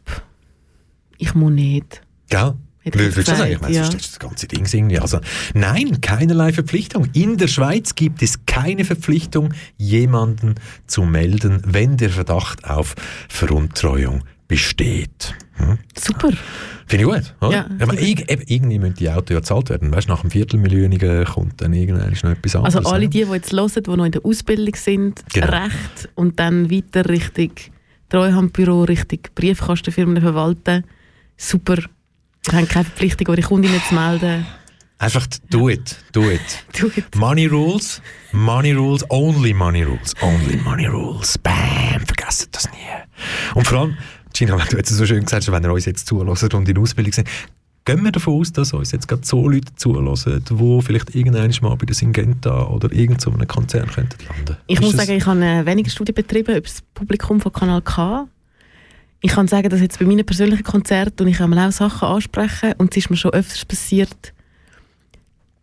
ich muss nicht. Gell? Ich du gesagt, sagen? Ich meine, ja. ist das ganze Ding irgendwie. Also, nein, keinerlei Verpflichtung. In der Schweiz gibt es keine Verpflichtung, jemanden zu melden, wenn der Verdacht auf Veruntreuung besteht. Hm? Super. Finde ich gut, oder? Ja, ich meine, irg irgendwie müssen die Autos ja gezahlt werden. Weißt, nach einem Viertelmillionigen kommt dann irgendwann noch etwas anderes. Also alle die, die jetzt hören, die noch in der Ausbildung sind, Genau. Recht und dann weiter Richtung Treuhandbüro, Richtung Briefkastenfirmen verwalten, super. Wir haben keine Verpflichtung, eure Kundinnen zu melden. Einfach do it, do it. Do it. Money rules, money rules, only money rules, only money rules. Bam, vergesst das nie. Und vor allem, Gina, wenn du jetzt so schön gesagt hast, wenn ihr uns jetzt zuhört und in Ausbildung sind, gehen wir davon aus, dass uns jetzt gerade so Leute zuhören, die vielleicht irgendwann mal bei der Syngenta oder irgend so einem Konzern könnten landen. Ich Ist muss sagen, ich habe äh, wenige Studien betrieben über das Publikum von Kanal K. Ich kann sagen, dass jetzt bei meinen persönlichen Konzerten und ich einmal auch Sachen ansprechen und es ist mir schon öfters passiert,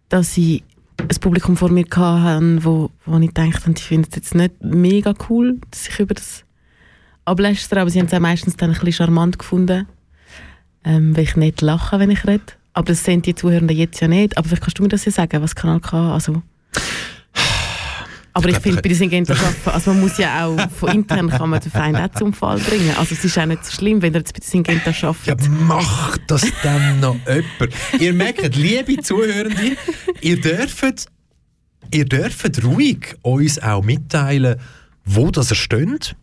dass ich ein Publikum vor mir hatte, wo, wo ich dachte, die finden es jetzt nicht mega cool, dass ich über das ablästere, aber sie haben es auch meistens dann ein bisschen charmant gefunden, ähm, weil ich nicht lache, wenn ich rede. Aber das sehen die Zuhörenden jetzt ja nicht. Aber vielleicht kannst du mir das ja sagen, was Kanal K, also... Aber ich finde, bei den Syngenta arbeiten, also man muss ja auch von intern kann man den Feind auch zum Fall bringen. Also es ist auch nicht so schlimm, wenn er jetzt bei den Syngenta arbeitet. Ja, macht das dann noch jemand? Ihr merkt, liebe Zuhörende, ihr dürft, ihr dürft ruhig uns auch mitteilen, wo das ihr steht.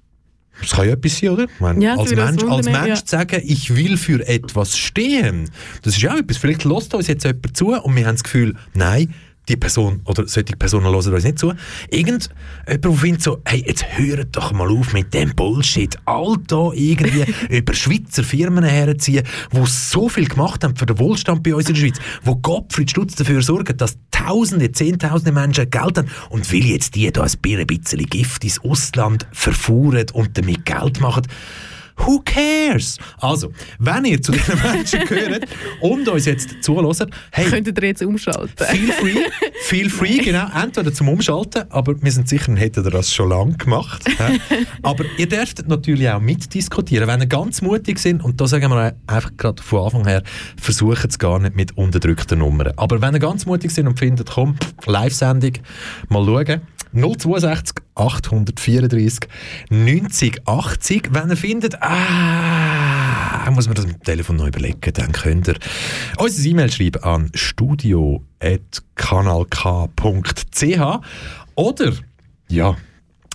Das kann ja etwas sein, oder? Meine, Ja, als uns Mensch, als Mensch ja. zu sagen, ich will für etwas stehen, das ist ja auch etwas. Vielleicht lässt uns jetzt jemand zu und wir haben das Gefühl, nein, die Person oder solche Personen hören uns nicht zu. Irgend jemand, der findet so, hey, jetzt hört doch mal auf mit dem Bullshit. All da irgendwie über Schweizer Firmen herziehen, die so viel gemacht haben für den Wohlstand bei uns in der Schweiz, wo Gottfried Stutz dafür sorgen, dass Tausende, Zehntausende Menschen Geld haben und will jetzt die da ein bisschen Gift ins Ausland verfuhren und damit Geld machen. Who cares? Also, wenn ihr zu diesen Menschen gehört und uns jetzt zuhört, hey, Könntet ihr jetzt umschalten? Feel free, feel free, genau. Entweder zum Umschalten, aber wir sind sicher, hätten ihr das schon lange gemacht. aber ihr dürft natürlich auch mitdiskutieren. Wenn ihr ganz mutig sind, und da sagen wir einfach gerade von Anfang her, versucht es gar nicht mit unterdrückten Nummern. Aber wenn ihr ganz mutig sind und findet, komm, Live-Sendung, mal schauen. 062 834 90 80. Wenn ihr findet, ah, muss man das mit dem Telefon noch überlegen, dann könnt ihr uns eine E-Mail schreiben an studio.kanalk.ch oder, ja,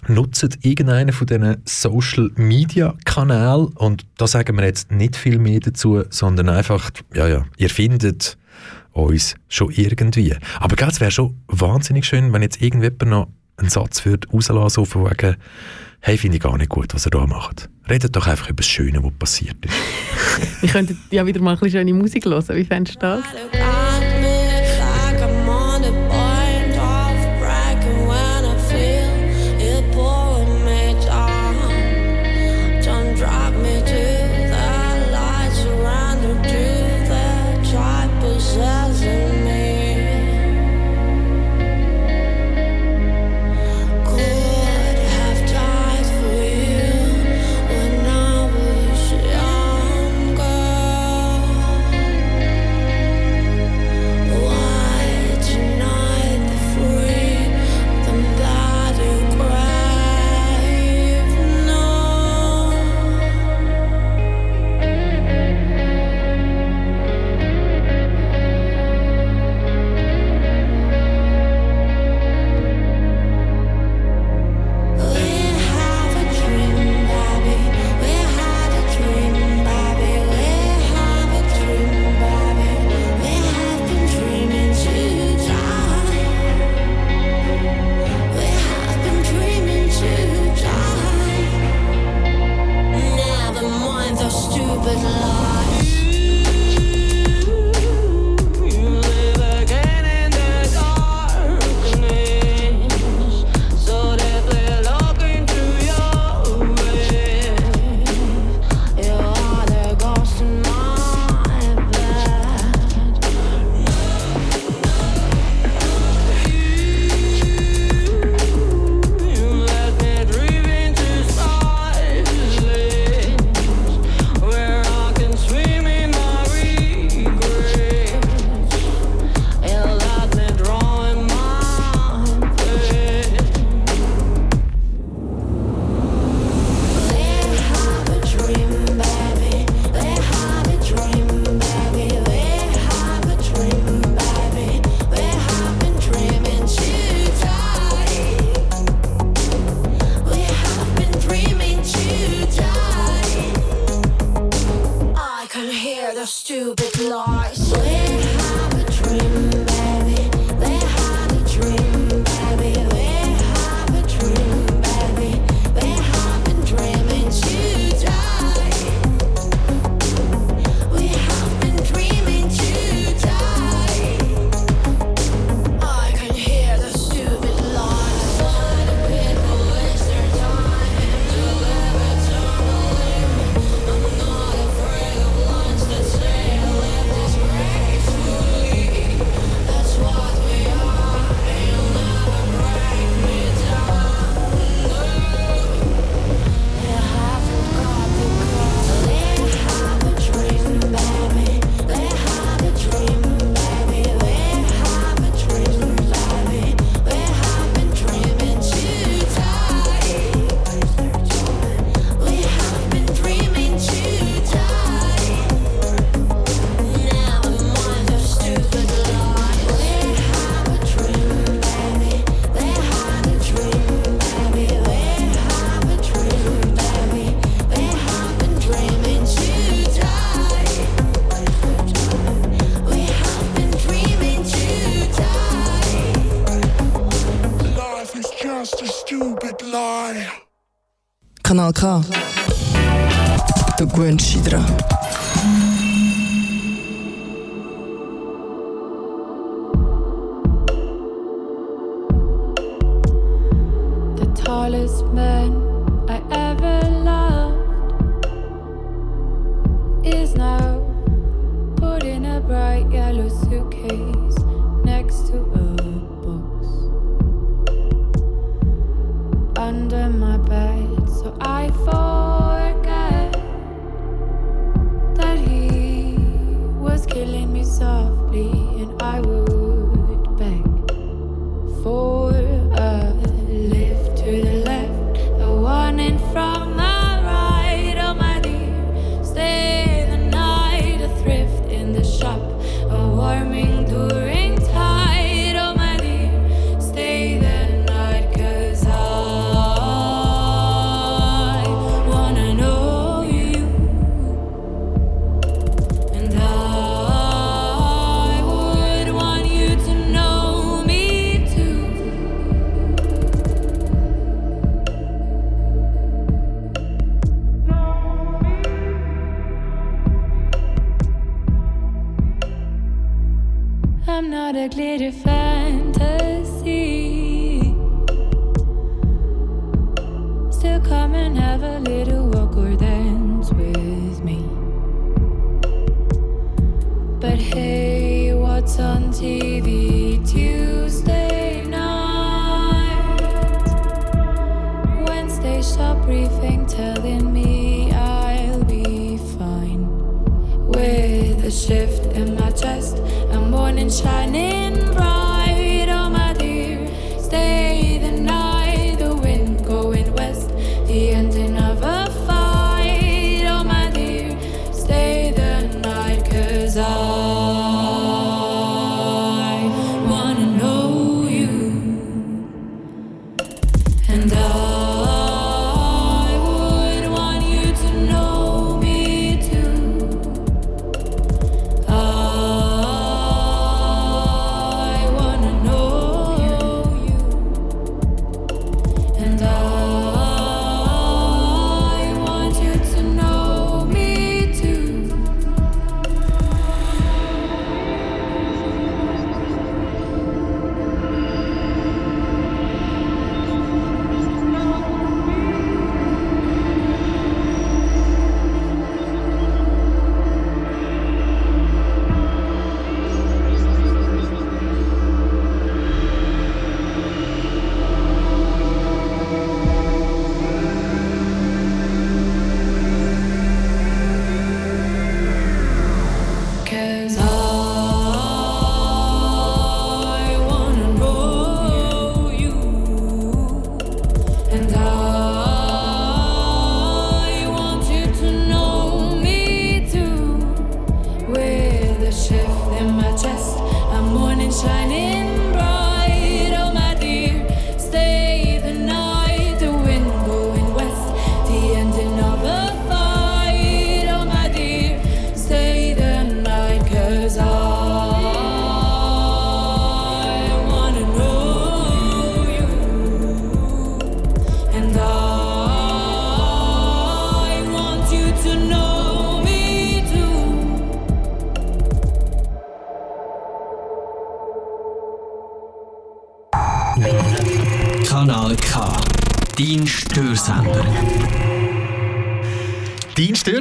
nutzt irgendeinen von diesen Social Media Kanälen und da sagen wir jetzt nicht viel mehr dazu, sondern einfach, ja, ja, ihr findet uns schon irgendwie. Aber es wäre schon wahnsinnig schön, wenn jetzt irgendjemand noch einen Satz würde rauslassen, so von wegen, hey, finde ich gar nicht gut, was ihr da macht. Redet doch einfach über das Schöne, was passiert ist. Wir könnten ja wieder mal ein bisschen schöne Musik hören. Wie fändest du das? Kanal K. Du gewöhnst dich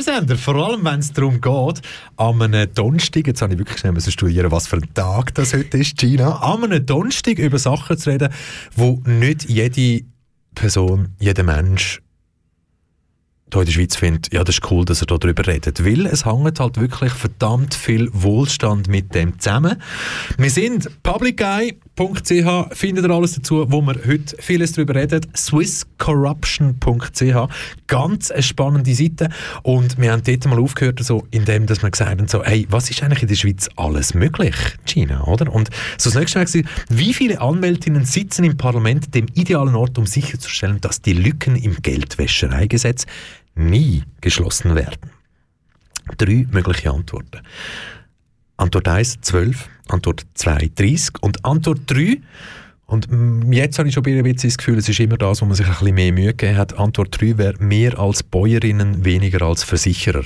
Störsender, vor allem wenn es darum geht, an einem Donnerstag, jetzt habe ich wirklich schnell studieren, was für ein Tag das heute ist, Gina, an einem Donnerstag über Sachen zu reden, wo nicht jede Person, jeder Mensch hier in der Schweiz findet, ja, das ist cool, dass er darüber redet. Weil es hängt halt wirklich verdammt viel Wohlstand mit dem zusammen. Wir sind publicguy.ch, findet ihr alles dazu, wo wir heute vieles darüber reden. swisscorruption.ch, ganz eine spannende Seite. Und wir haben dort mal aufgehört, so, indem dass wir gesagt haben, so, hey, was ist eigentlich in der Schweiz alles möglich, China, oder? Und so das nächste war, wie viele Anwältinnen sitzen im Parlament dem idealen Ort, um sicherzustellen, dass die Lücken im Geldwäschereigesetz nie geschlossen werden? Drei mögliche Antworten. Antwort 1, 12, Antwort 2, 30 und Antwort 3, Und mm, jetzt habe ich schon ein bisschen das Gefühl, es ist immer das, wo man sich ein bisschen mehr Mühe gegeben hat. Antwort 3 wäre mehr als Bäuerinnen, weniger als Versicherer.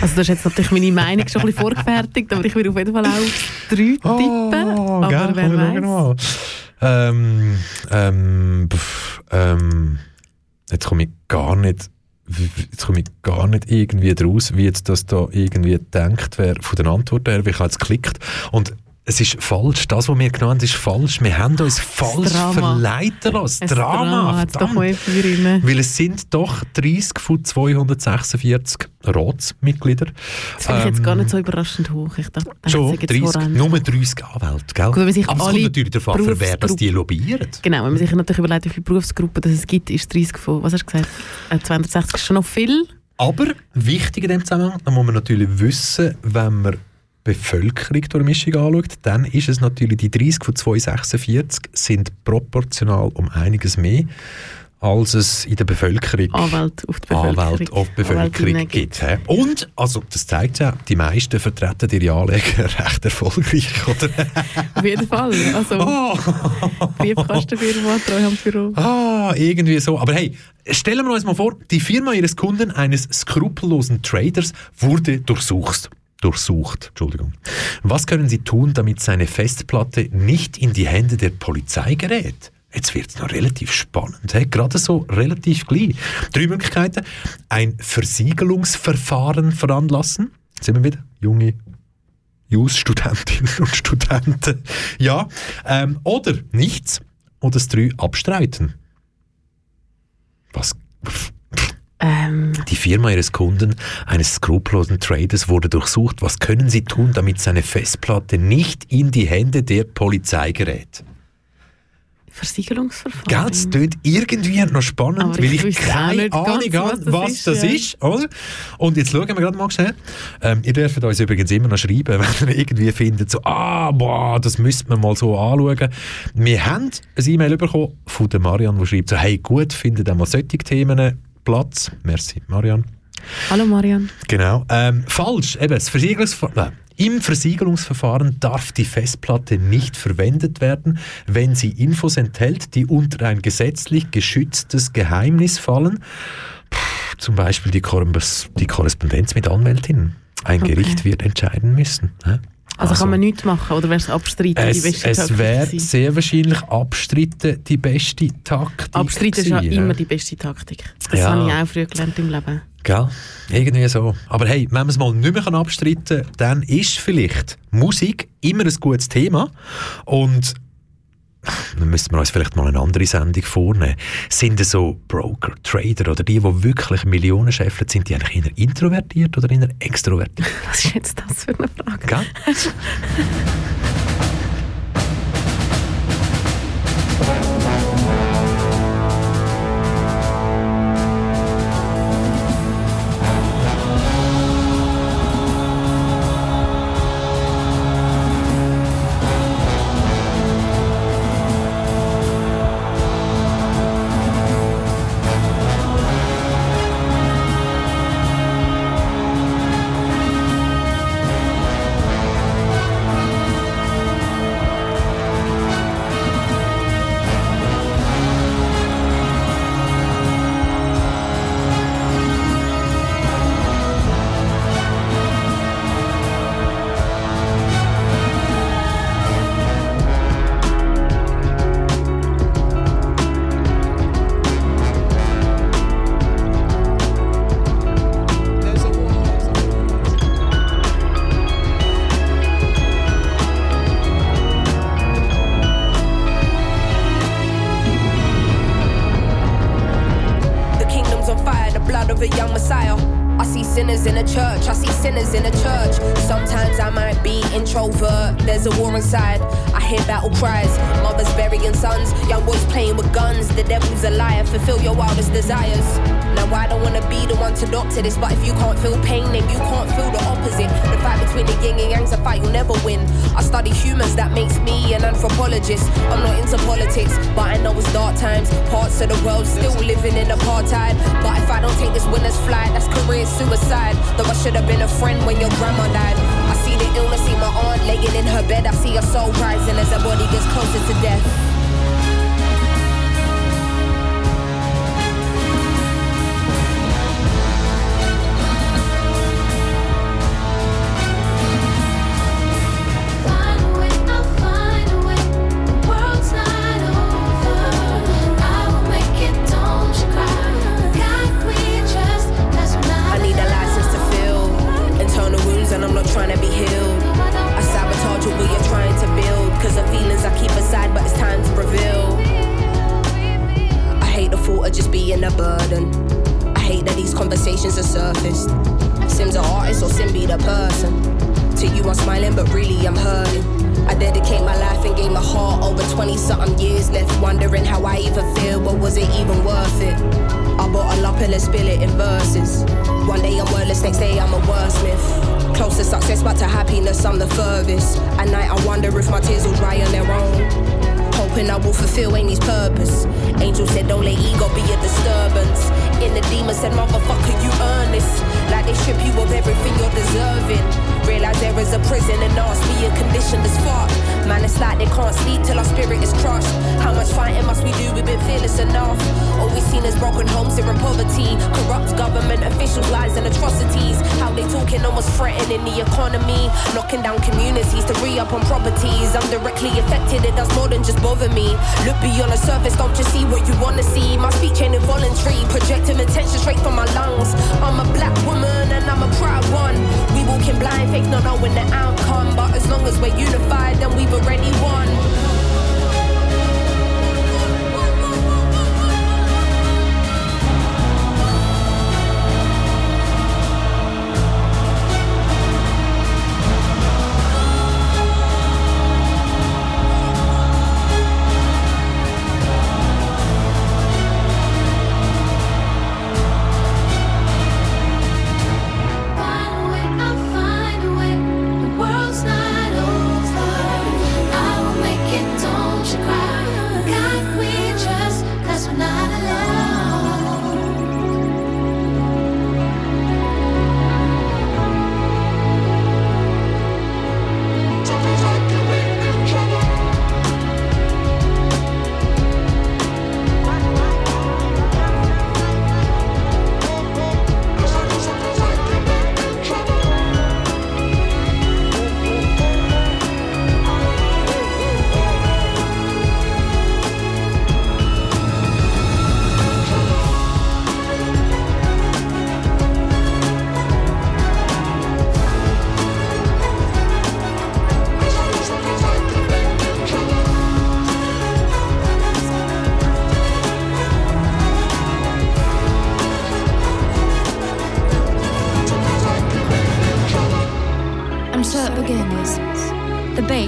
Also das ist jetzt natürlich meine Meinung schon ein bisschen vorgefertigt, aber ich würde auf jeden Fall auch auf 3 tippen. Oh, aber gell, wer weiß. genau. Ähm, ähm, pff, ähm, jetzt komme ich gar nicht jetzt komme ich gar nicht irgendwie draus, wie jetzt das da irgendwie gedacht wäre von den Antworten her, wie ich jetzt geklickt. Und es ist falsch. Das, was wir genannt haben, ist falsch. Wir haben uns falsch Drama. verleiten lassen. Das Drama, rein. Weil es sind doch 30 von 246 Ratsmitglieder. Das finde ich jetzt gar Ähm, nicht so überraschend hoch. Ich dachte, Schon sei jetzt 30, voran. nur 30 Anwälte, gell? Gut, wenn man sich Aber es kommt natürlich darauf an, für wer das die lobbyieren. Genau, wenn man sich natürlich überlegt, wie viele Berufsgruppen das es gibt, ist 30 von, was hast du gesagt, äh, 260 ist schon noch viel. Aber wichtig in dem Zusammenhang, da muss man natürlich wissen, wenn man Bevölkerung durch Mischung anschaut, dann ist es natürlich, die 30 von 246 sind proportional um einiges mehr, als es in der Bevölkerung Anwälte auf die Bevölkerung. Anwälte auf die Bevölkerung gibt. hä? Und, also das zeigt ja, die meisten vertreten ihre Anleger recht erfolgreich, oder? Auf jeden Fall. Also, Oh. Briefkastenfirma, Treuhandbüro. Ah, irgendwie so. Aber hey, stellen wir uns mal vor, die Firma ihres Kunden, eines skrupellosen Traders, wurde durchsucht. Durchsucht, Entschuldigung. Was können Sie tun, damit seine Festplatte nicht in die Hände der Polizei gerät? Jetzt wird es noch relativ spannend, hey? gerade so relativ gleich. Drei Möglichkeiten. Ein Versiegelungsverfahren veranlassen. Jetzt sind wir wieder junge Jus-Studentinnen und Studenten. Ja. Ähm, oder nichts. Oder das drei abstreiten. Was? Ähm, Die Firma Ihres Kunden, eines skrupellosen Traders, wurde durchsucht. Was können Sie tun, damit seine Festplatte nicht in die Hände der Polizei gerät? Versiegelungsverfahren. Gell, es klingt irgendwie noch spannend, Aber weil ich auch keine Ahnung habe, was das was ist, das ja. ist. Oder? Und jetzt schauen wir gerade mal schnell. Ähm, ihr dürft uns übrigens immer noch schreiben, wenn ihr irgendwie findet, so, ah, boah, das müsste man mal so anschauen. Wir haben ein E-Mail bekommen von der Marian, die schreibt so, hey, gut, findet einmal solche Themen Platz. Merci, Marian. Hallo Marian. Genau. Ähm, falsch. Eben, das Versiegelungsver äh, Im Versiegelungsverfahren darf die Festplatte nicht verwendet werden, wenn sie Infos enthält, die unter ein gesetzlich geschütztes Geheimnis fallen. Puh, zum Beispiel die, Korres die Korrespondenz mit Anwältinnen. Ein Okay. Gericht wird entscheiden müssen. hä? Also, kann man nichts machen oder wäre es abstreiten die es, beste es Taktik wäre gewesen? sehr wahrscheinlich abstritten die beste Taktik. Abstreiten ist ja gewesen, immer die beste Taktik. Das Ja. habe ich auch früher gelernt im Leben. Gell? Irgendwie so. Aber hey, wenn man es mal nicht mehr abstreiten kann, dann ist vielleicht Musik immer ein gutes Thema. Und dann müssten wir uns vielleicht mal eine andere Sendung vornehmen. Sind es so Broker, Trader oder die, die wirklich Millionen scheffeln, sind die eigentlich eher introvertiert oder eher extrovertiert? Was ist jetzt das für eine Frage? Gell? hear battle cries, mothers burying sons, young boys playing with guns. The devil's a liar, fulfill your wildest desires. Now I don't wanna be the one to doctor this, but if you can't feel pain, then you can't feel the opposite. The fight between the yin and yang's a fight you'll never win. I study humans, that makes me an anthropologist. I'm not into politics, but I know it's dark times. Parts of the world still living in apartheid. But if I don't take this winner's flight, that's career suicide. Though I should have been a friend when your grandma died. I see the illness, see my aunt laying in her bed. I see her soul rising as her body gets closer to death. Success, but to happiness, I'm the furthest. At night, I wonder if my tears will dry on their own. Hoping I will fulfill Amy's purpose. Angel said, Don't let ego be a disturbance. In the demon said, Motherfucker, you earn this. Like they strip you of everything you're deserving. Realize there is a prison and ask me a condition that's fuck. Man, it's like they can't sleep till our spirit is crushed. How much fighting must we do? We've been fearless enough. Always seen as broken homes here in poverty. Corrupt government officials, lies and atrocities. How they talking almost threatening the economy. Knocking down communities to re up on properties. I'm directly affected, it does more than just bother me. Look beyond the surface, don't just see what you wanna see. My speech ain't involuntary, projecting attention straight from my lungs. I'm a black woman and I'm a proud one. We walking blind, faith not knowing the outcome. But as long as we're unified, then we've already won.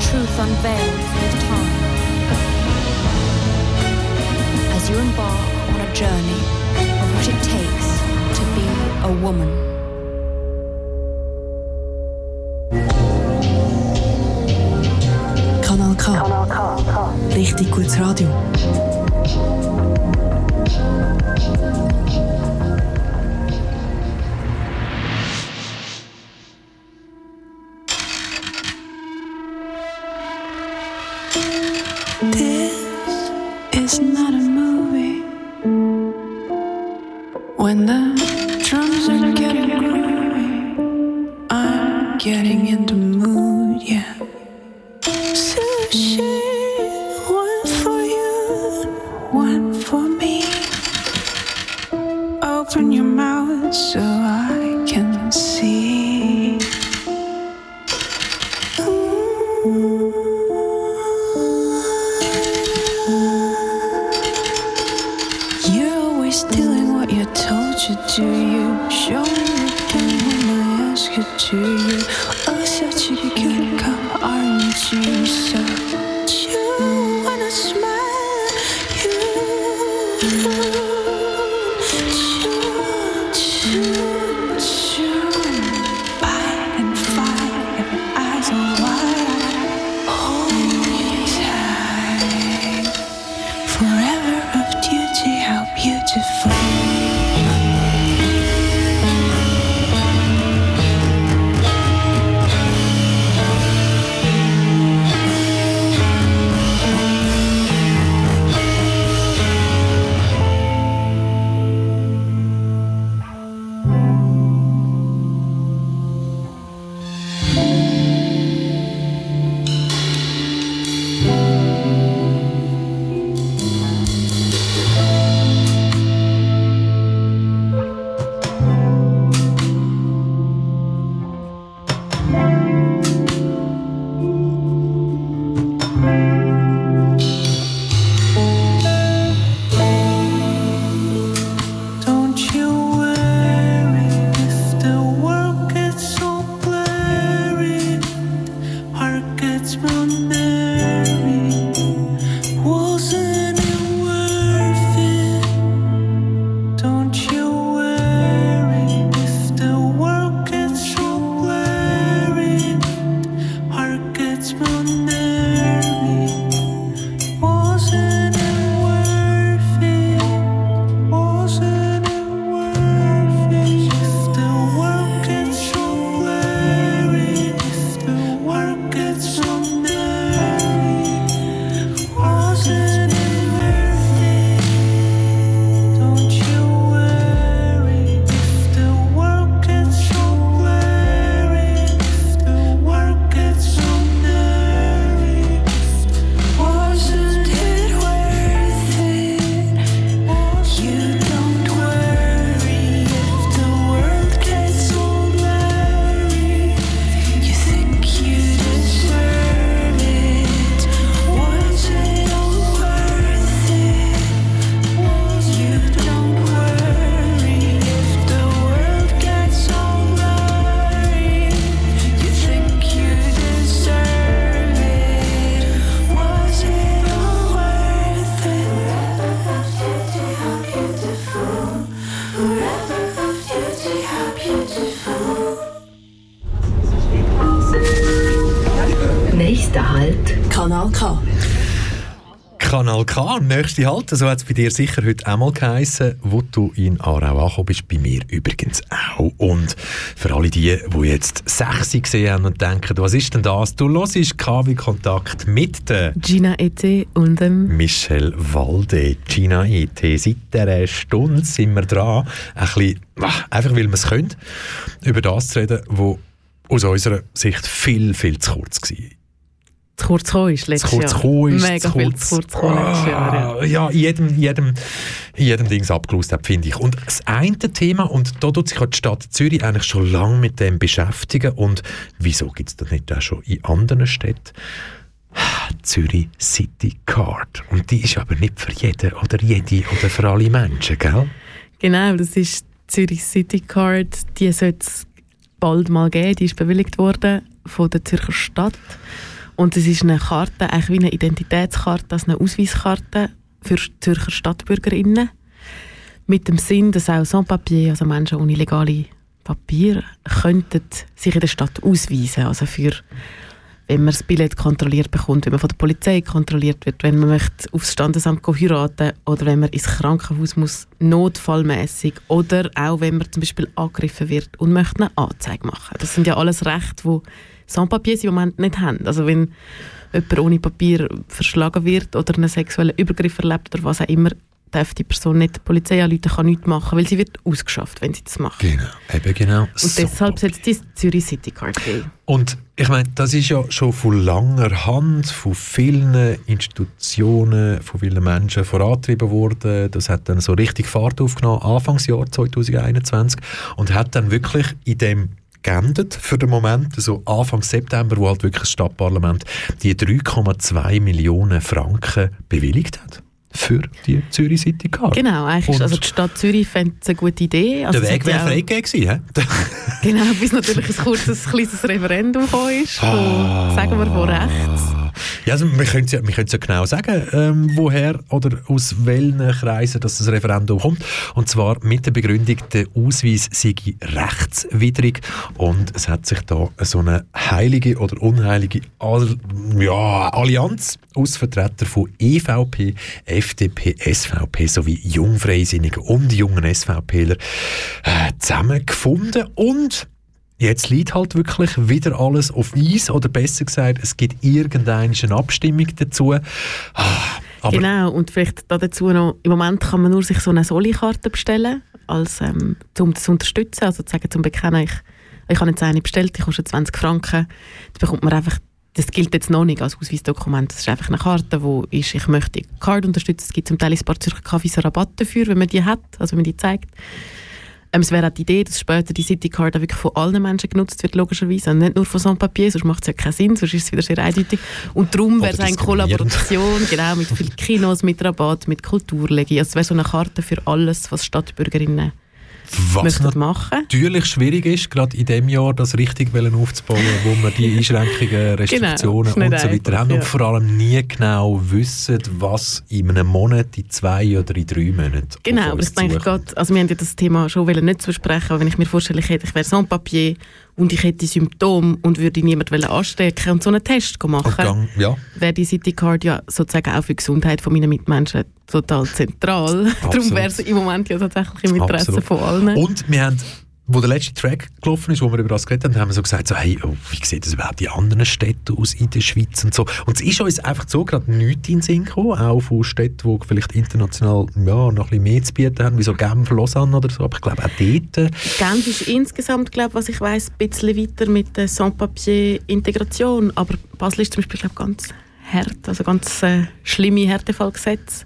truth unveiled with time. As you embark on a journey of what it takes to be a woman. Kanal K. Kanal K. Richtig gutes Radio. Nächste Halt. So hat es bei dir sicher heute auch mal geheissen, wo du in Aarau angekommen bist. Bei mir übrigens auch. Und für alle die, die jetzt Sechsi gesehen haben und denken, was ist denn das? Du hörst KW Kontakt mit der Gina Ete und dem Michel Walde. Gina Ete, seit dieser Stunde sind wir dran, ein bisschen, einfach weil wir es können, über das zu reden, was aus unserer Sicht viel, viel zu kurz war zu kurz gekommen ist letztes zu kurz Jahr. Ist, Mega zu viel kurz, zu kurz gekommen letztes Jahr. Ja, ja in jedem, jedem, jedem Dings abgelöst hat, finde ich. Und das eine Thema, und da tut sich die Stadt Zürich eigentlich schon lange mit dem beschäftigen, und wieso gibt es das nicht auch schon in anderen Städten? Zürich City Card. Und die ist aber nicht für jeden oder jede oder für alle Menschen, gell? Genau, das ist Zürich City Card. Die sollte es bald mal geben. Die ist bewilligt worden von der Zürcher Stadt. Und es ist eine Karte, eigentlich wie eine Identitätskarte, also eine Ausweiskarte für Zürcher Stadtbürgerinnen. Mit dem Sinn, dass auch Sans-Papier, also Menschen ohne legale Papier, könnten sich in der Stadt ausweisen. Also für, wenn man das Billett kontrolliert bekommt, wenn man von der Polizei kontrolliert wird, wenn man möchte aufs Standesamt heiraten oder wenn man ins Krankenhaus muss, notfallmäßig oder auch wenn man zum Beispiel angegriffen wird und möchte eine Anzeige machen. Das sind ja alles Rechte, die Sans-Papiers im Moment nicht haben. Also wenn jemand ohne Papier verschlagen wird oder einen sexuellen Übergriff erlebt oder was auch immer, darf die Person nicht die Polizei anrufen, kann nichts machen, weil sie wird ausgeschafft, wenn sie das macht. Genau, eben genau. Und deshalb setzt die Zürich City Card geben. Und ich meine, das ist ja schon von langer Hand von vielen Institutionen, von vielen Menschen vorangetrieben worden. Das hat dann so richtig Fahrt aufgenommen, Anfangsjahr 2021 und hat dann wirklich in dem geendet für den Moment, so Anfang September, wo halt wirklich das Stadtparlament die 3,2 Millionen Franken bewilligt hat für die Zürich City Card. Genau, eigentlich also die Stadt Zürich fände es eine gute Idee. Also der Weg wäre freigegeben gewesen, Genau, bis natürlich ein kurzes, kleines Referendum ist, von, ah. sagen wir, von rechts. Ja, also wir können es ja, ja genau sagen, ähm, woher oder aus welchen Kreisen dass das Referendum kommt. Und zwar mit der Begründung, der Ausweis sei rechtswidrig. Und es hat sich da so eine heilige oder unheilige All ja, Allianz aus Vertretern von EVP, FDP, SVP sowie Jungfreisinnigen und jungen SVPler äh, zusammengefunden. Und Jetzt liegt halt wirklich wieder alles auf Eis oder besser gesagt, es gibt irgendeine Abstimmung dazu. Ah, genau, und vielleicht dazu noch, im Moment kann man nur sich so eine Soli-Karte bestellen, als, ähm, um das zu unterstützen, also zu sagen, zum Bekennen, ich, ich habe jetzt eine bestellt, die kostet 20 Franken, da bekommt man einfach das gilt jetzt noch nicht als Ausweisdokument. Das ist einfach eine Karte, wo ist, ich möchte die Card unterstützen. Es gibt zum Teil ein paar Zürcher Kaffees Rabatt dafür, wenn man die hat, also wenn man die zeigt. Ähm, es wäre auch die Idee, dass später die City-Card wirklich von allen Menschen genutzt wird, logischerweise. Und nicht nur von Sans-Papier, sonst macht es ja keinen Sinn, sonst ist es wieder sehr eindeutig. Und darum wäre es eine Kollaboration, genau, mit vielen Kinos, mit Rabatt, mit Kulturlegi. Also es wäre so eine Karte für alles, was Stadtbürgerinnen was machen. natürlich schwierig ist, gerade in dem Jahr das richtig aufzubauen, wo wir die Einschränkungen, genau, Restriktionen genau, und so weiter haben und vor allem nie genau wissen, was in einem Monat, in zwei oder in drei Monaten Genau, aber ich denke gerade, also wir haben ja das Thema schon nicht zu besprechen, aber wenn ich mir vorstelle, ich, hätte, ich wäre Sans-Papier und ich hätte Symptome und würde niemanden anstecken und so einen Test machen, ja. wäre die Citycard ja sozusagen auch für die Gesundheit von meinen Mitmenschen total zentral. Darum wäre es im Moment ja tatsächlich im Interesse Absolut. von allen. Und wir haben wo der letzte Track gelaufen ist, wo wir über das geredet haben, haben wir so gesagt, so, hey, oh, wie sieht das überhaupt die anderen Städte aus in der Schweiz und so. Und es ist uns einfach so gerade nichts in den Sinn gekommen, auch von Städten, die vielleicht international ja, noch ein bisschen mehr zu bieten haben, wie so Genf, Lausanne oder so, aber ich glaube auch dort. Genf ist insgesamt, glaube was ich weiß, ein bisschen weiter mit der Sans-Papier-Integration, aber Basel ist zum Beispiel, glaube ganz hart, also ganz äh, schlimme Härtefallgesetze.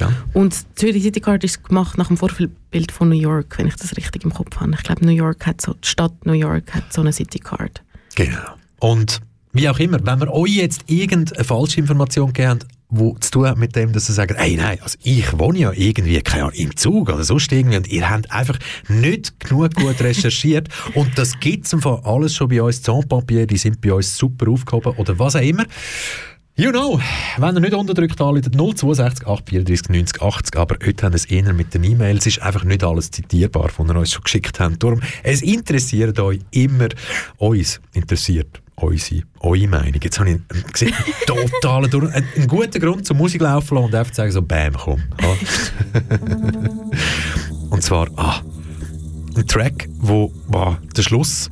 Ja. Und Zürich City Card ist gemacht nach dem Vorbild von New York, wenn ich das richtig im Kopf habe. Ich glaube, New York hat so, die Stadt New York hat so eine City Card. Genau. Und wie auch immer, wenn wir euch jetzt irgendeine falsche Information gegeben haben, die zu tun hat mit dem, dass sie sagen, hey, nein, also ich wohne ja irgendwie, keine Ahnung, im Zug oder sonst irgendwie und ihr habt einfach nicht genug gut recherchiert und das gibt es alles schon bei uns, Zahnpapier, die sind bei uns super aufgehoben oder was auch immer. You know, wenn ihr nicht unterdrückt anruft, 062 834 90 80, aber heute haben es eher mit den E-Mails, es ist einfach nicht alles zitierbar, was ihr uns schon geschickt habt. Darum, es interessiert euch immer, uns interessiert unsere, eure Meinung. Jetzt habe ich gesehen, totalen Durch einen guten Grund zum Musik laufen lassen und einfach sagen so, bam, komm. Ah. und zwar, ah, ein Track, wo, wow, der Schluss,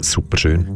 super schön.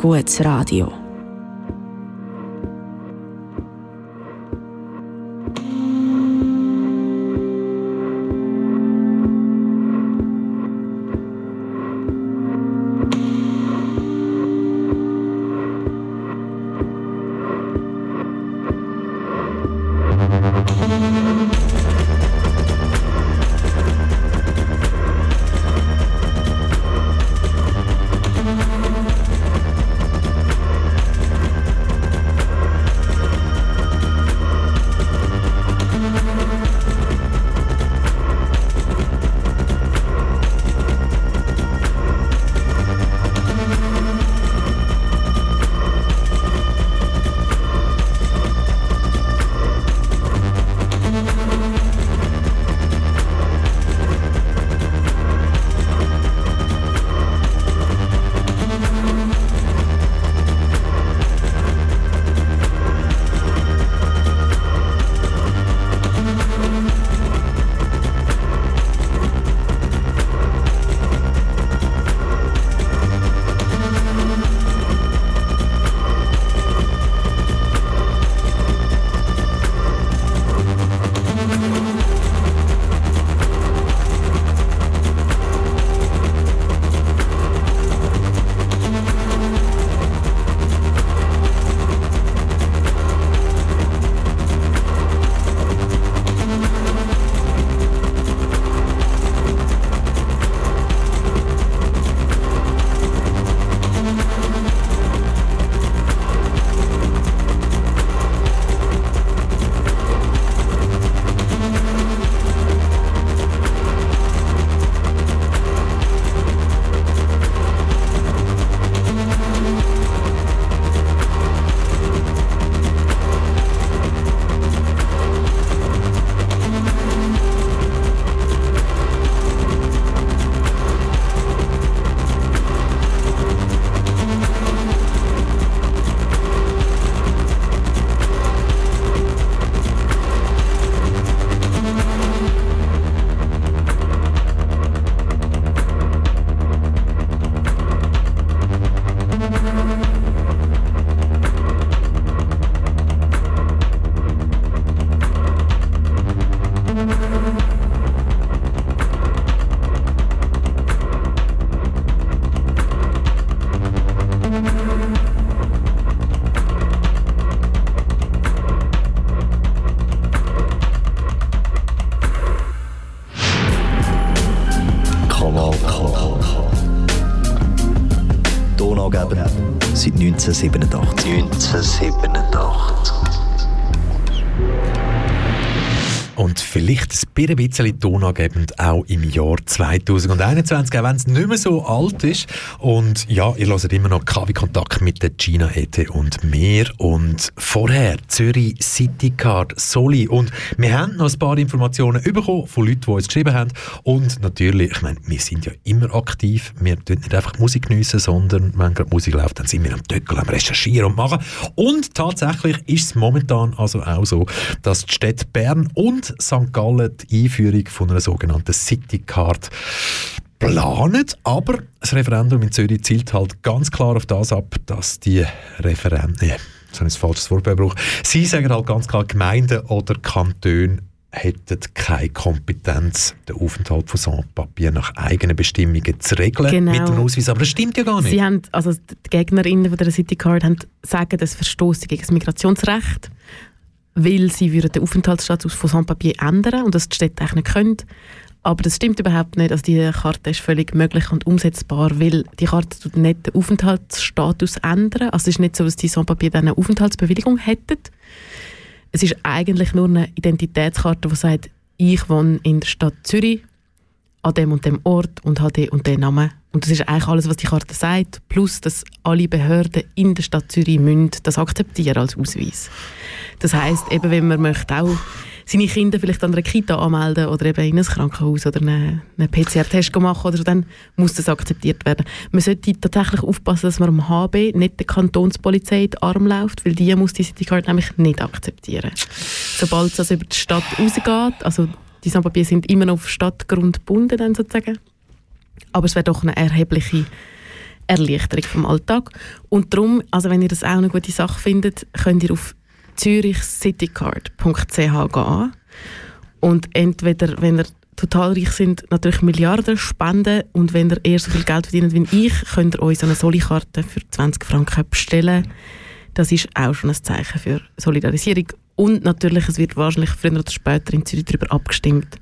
Gutes Radio. Und vielleicht ein bisschen tonangebend auch im Jahr 2021, auch wenn es nicht mehr so alt ist. Und ja, ihr hört immer noch KW Kontakt mit der Gina Ete und mir. Und vorher Zürich Citycard Soli. Und wir haben noch ein paar Informationen bekommen von Leuten, die uns geschrieben haben. Und natürlich, ich meine, wir sind ja immer aktiv. Wir tun nicht einfach Musik geniessen, sondern wenn gerade Musik läuft, dann sind wir am Töckeln, am Recherchieren und machen. Und tatsächlich ist es momentan also auch so, dass die Städte Bern und St. Gallen die Einführung von einer sogenannten City Card planen, aber das Referendum in Zürich zielt halt ganz klar auf das ab, dass die Referenten, so ein falsches Wort brauche. Sie sagen halt ganz klar, Gemeinden oder Kantone hätten keine Kompetenz, den Aufenthalt von Sans-Papier nach eigenen Bestimmungen zu regeln Genau. mit dem Ausweis. Aber das stimmt ja gar nicht. Sie haben, also die Gegnerinnen von der Citycard haben sagen, das verstoße gegen das Migrationsrecht, weil sie würden den Aufenthaltsstatus von Sans-Papier ändern und das die Städte eigentlich nicht können. Aber das stimmt überhaupt nicht. Also die Karte ist völlig möglich und umsetzbar, weil die Karte tut nicht den Aufenthaltsstatus ändern. Also es ist nicht so, dass die Sans-Papier dann eine Aufenthaltsbewilligung hätten. Es ist eigentlich nur eine Identitätskarte, die sagt, ich wohne in der Stadt Zürich an dem und dem Ort und habe den und den Namen. Und das ist eigentlich alles, was die Karte sagt, plus dass alle Behörden in der Stadt Zürich müssen das akzeptieren als Ausweis. Das heißt, eben wenn man möchte auch seine Kinder vielleicht an einer Kita anmelden oder eben in ein Krankenhaus oder einen, einen PCR-Test machen oder so, dann muss das akzeptiert werden. Man sollte tatsächlich aufpassen, dass man am HB nicht der Kantonspolizei in den Arm läuft, weil die muss die Citycard nämlich nicht akzeptieren. Sobald es also über die Stadt rausgeht, also die Sans-Papier sind immer noch auf Stadtgrund gebunden dann sozusagen, aber es wäre doch eine erhebliche Erleichterung vom Alltag. Und darum, also wenn ihr das auch eine gute Sache findet, könnt ihr auf zürichcitycard.ch gehen und entweder, wenn ihr total reich sind, natürlich Milliarden spenden und wenn ihr eher so viel Geld verdient wie ich, könnt ihr euch so eine Soli-Karte für 20 Franken bestellen. Das ist auch schon ein Zeichen für Solidarisierung. Und natürlich, es wird wahrscheinlich früher oder später in Zürich darüber abgestimmt.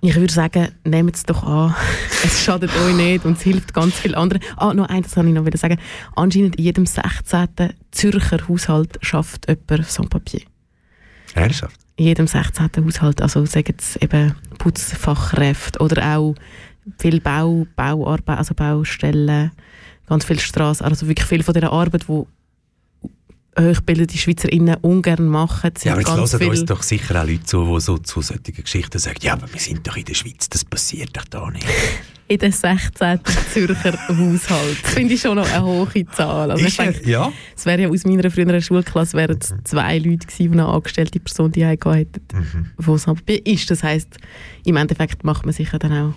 Ich würde sagen, nehmt es doch an. Es schadet euch nicht und es hilft ganz vielen anderen. Ah, noch eins kann ich noch wieder sagen. Anscheinend in jedem 16. Zürcher Haushalt schafft jemand Sans-Papier. Ernsthaft? In jedem 16. Haushalt. Also sagen es eben Putzfachkräfte oder auch viel Bau, Bauarbeit, also Baustellen, ganz viel Straßen. Also wirklich viel von dieser Arbeit, die hochgebildete SchweizerInnen ungern machen. Ja, aber jetzt hören uns doch sicher auch Leute zu, die so zu solchen Geschichten sagen, ja, aber wir sind doch in der Schweiz, das passiert doch da nicht. in den 16. Zürcher Haushalt. Das finde ich schon noch eine hohe Zahl. Also ich Ist denke, ja. es wäre ja aus meiner früheren Schulklasse wären es zwei Leute gewesen, die eine angestellte Person die hätten, Mhm. wo es Sans-Papier ist. Das heisst, im Endeffekt macht man sich ja dann auch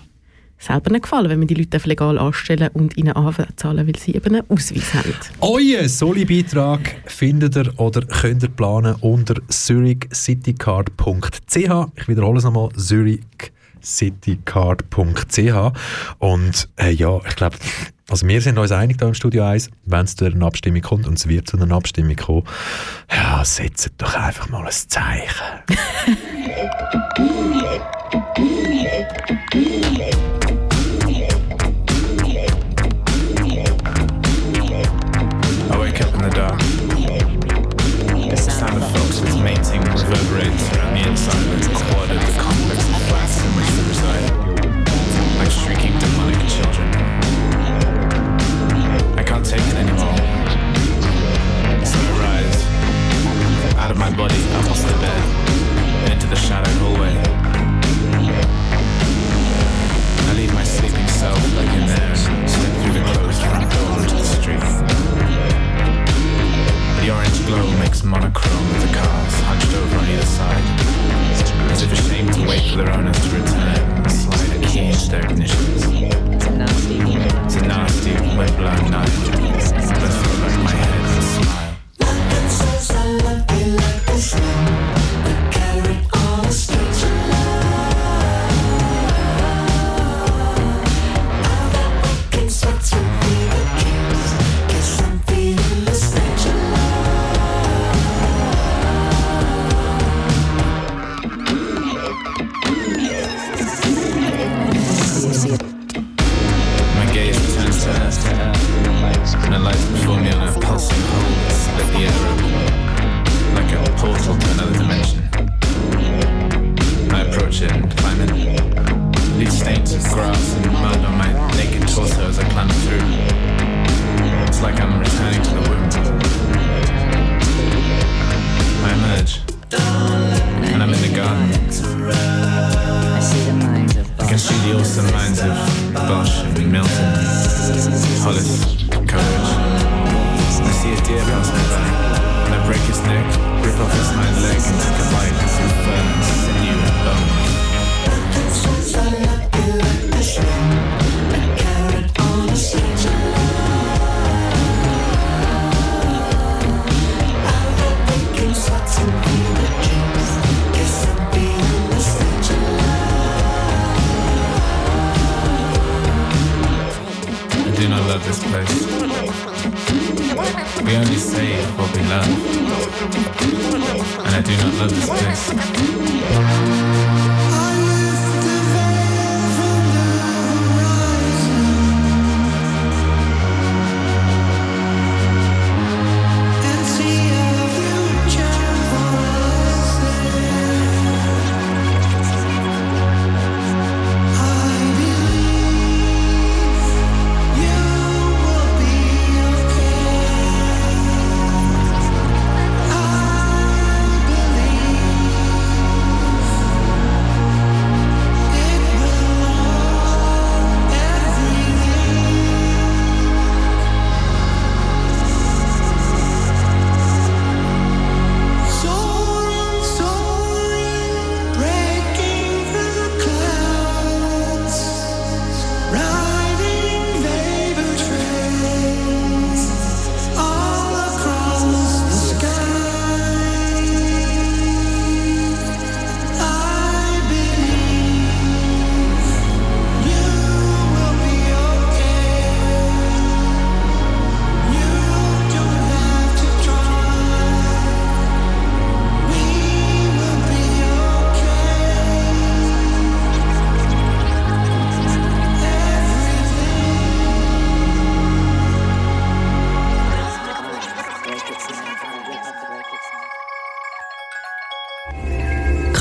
selber einen Gefallen, wenn man die Leute einfach legal anstellen und ihnen anzahlen, weil sie eben einen Ausweis haben. Euren Soli-Beitrag findet ihr oder könnt ihr planen unter zurichcitycard.ch. Ich wiederhole es nochmal, zurichcitycard.ch. Und äh, ja, ich glaube, also wir sind uns einig da im Studio 1, wenn es zu einer Abstimmung kommt und es wird zu einer Abstimmung kommen, ja, setzt doch einfach mal ein Zeichen.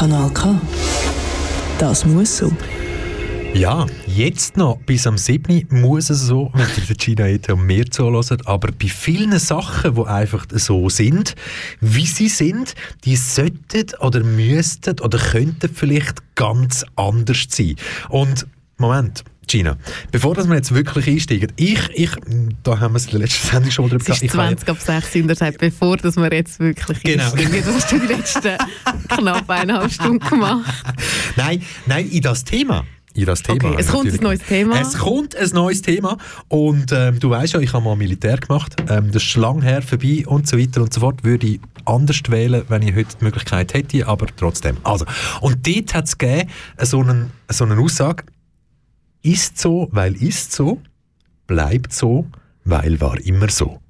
Kanal K. Das muss so. Ja, jetzt noch bis am 7. muss es so, wenn ihr der Gina Ete und mir zuhört. Aber bei vielen Sachen, die einfach so sind, wie sie sind, die sollten oder müssten oder könnten vielleicht ganz anders sein. Und Moment, Gina, bevor dass wir jetzt wirklich einsteigen, ich, ich, da haben wir es in der letzten Sendung schon mal drüber Es ist gesagt, ich 20 ab 6 und er sagt, bevor dass wir jetzt wirklich Genau. einsteigen. Das hast du die letzten knapp eineinhalb Stunden gemacht. Nein, nein, in das Thema. In das Thema. Okay, es kommt natürlich. ein neues Thema. Es kommt ein neues Thema. Und ähm, du weißt ja, ich habe mal Militär gemacht. Ähm, das ist lang her vorbei und so weiter und so fort. Würde ich anders wählen, wenn ich heute die Möglichkeit hätte, aber trotzdem. Also, und dort hat es gegeben, so, einen, so eine Aussage, ist so, weil ist so, bleibt so, weil war immer so.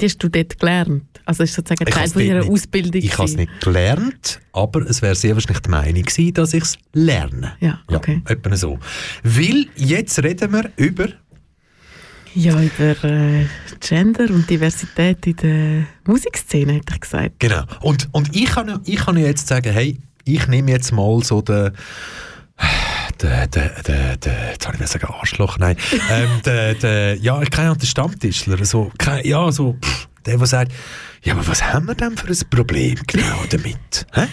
Die hast du dort gelernt. Also ist sozusagen Ich Teil von ihrer nicht- Ausbildung. Ich habe es nicht gelernt, aber es wäre sehr wahrscheinlich die Meinung gewesen, dass ich es lerne. Ja, okay. Ja, etwa so. Weil jetzt reden wir über Ja, über äh, Gender und Diversität in der Musikszene, hätte ich gesagt. Genau. Und, und ich, kann, ich kann jetzt sagen, hey, ich nehme jetzt mal so den. Der, der, der, der, jetzt soll ich nicht sagen Arschloch, nein. ähm, der, der, ja, ich kenne den Stammtischler, so, kein- ja, so, pff, der, der sagt, ja, aber was haben wir denn für ein Problem genau damit? Hä?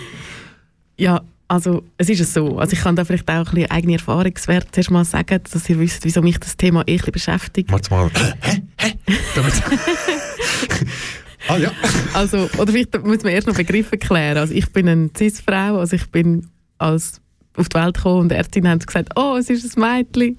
Ja, also es ist es so. Also ich kann da vielleicht auch ein bisschen eigene Erfahrungswerte zuerst mal sagen, dass ihr wisst, wieso mich das Thema eh ein bisschen beschäftigt. Warte mal, hä? Hä? Ah ja. Also, oder vielleicht muss man erst noch Begriffe klären. Also ich bin eine Cis-Frau, also ich bin als auf die Welt gekommen und die Ärztin haben gesagt, oh, es ist ein Mädchen.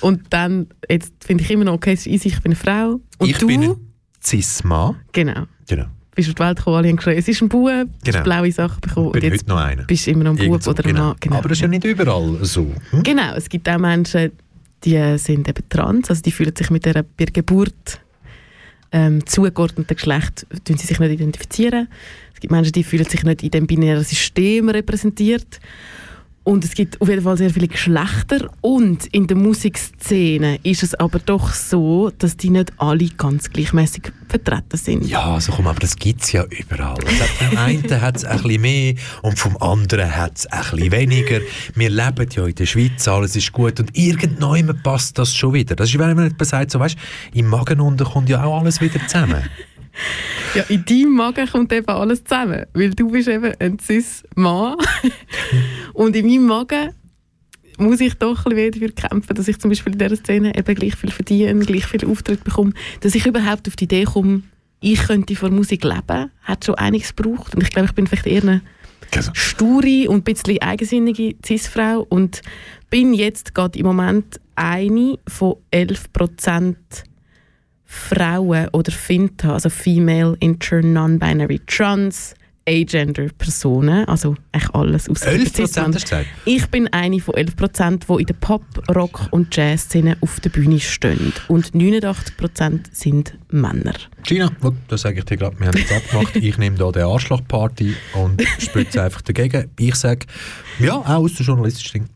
Und dann, jetzt finde ich immer noch, okay, es ist easy, ich bin eine Frau. Und ich du, bin ein Cis-Mann. genau, Genau. bist auf die Welt gekommen, alle haben geschrien, es ist ein Bub, du Genau. hast blaue Sachen bekommen. Ich bin und jetzt heute noch einer. bist du immer noch ein Bub oder ein genau. Mann. Genau. Aber das ist ja nicht überall so. Hm? Genau, es gibt auch Menschen, die sind eben trans, also die fühlen sich mit der bei der Geburt ähm, zugeordneten Geschlecht tun sie sich nicht identifizieren. Es gibt Menschen, die fühlen sich nicht in dem binären System repräsentiert. Und es gibt auf jeden Fall sehr viele Geschlechter. Und in der Musikszene ist es aber doch so, dass die nicht alle ganz gleichmäßig vertreten sind. Ja, so komm, aber das gibt es ja überall. Also vom einen hat es ein bisschen mehr und vom anderen hat es ein bisschen weniger. Wir leben ja in der Schweiz, alles ist gut und irgendwann passt das schon wieder. Das ist, wenn man nicht sagt, so weißt, im Magen unten kommt ja auch alles wieder zusammen. Ja, in deinem Magen kommt eben alles zusammen, weil du bist eben ein cis-Mann und in meinem Magen muss ich doch ein bisschen dafür kämpfen, dass ich zum Beispiel in dieser Szene eben gleich viel verdiene, gleich viel Auftritt bekomme, dass ich überhaupt auf die Idee komme, ich könnte von Musik leben, hat schon einiges gebraucht. Und ich glaube, ich bin vielleicht eher eine sture und ein bisschen eigensinnige Cis-Frau und bin jetzt gerade im Moment eine von 11% Frauen oder FINTA, also Female, Inter, Non-Binary, Trans, Agender-Personen, also eigentlich alles aus 11 Prozent? Ich bin eine von 11%, die in der Pop-, Rock- und Jazz-Szene auf der Bühne stehen. Und 89% sind Männer. Gina, das sage ich dir gerade, wir haben jetzt abgemacht. ich nehme hier den Arschlochparty und spitze einfach dagegen. Ich sage, ja, auch aus der journalistischen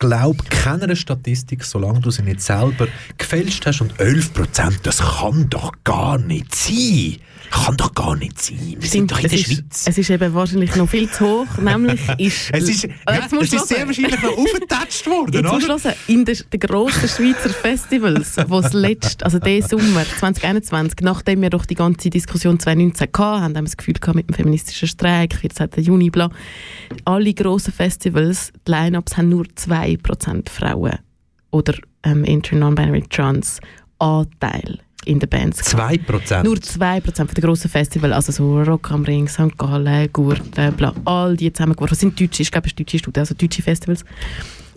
glaube keiner Statistik, solange du sie nicht selber gefälscht hast. Und 11%, das kann doch gar nicht sein. Kann doch gar nicht sein. Wir sind doch in es der ist, Schweiz. Es ist eben wahrscheinlich noch viel zu hoch. Nämlich ist... Es ist, ja, jetzt musst es ist sehr wahrscheinlich noch aufgetatscht worden, Jetzt musst du oder? hören, in den, den grossen Schweizer Festivals, wo es letzt, also diesen Sommer 2021, nachdem wir doch die ganze Diskussion 2019 hatten, haben wir das Gefühl gehabt mit dem feministischen Streik, 14. Juni, bla, alle grossen Festivals, die Line-Ups haben nur 2% Frauen oder ähm, Inter, Non-Binary, Trans Anteil in den Bands. gehabt. 2%. Nur 2% von den grossen Festivals, also so Rock am Ring, St. Gallen, Gurten, bla, all die zusammengeworfen. Sind deutsche, ich glaube, es ist deutsche Studie, also deutsche Festivals.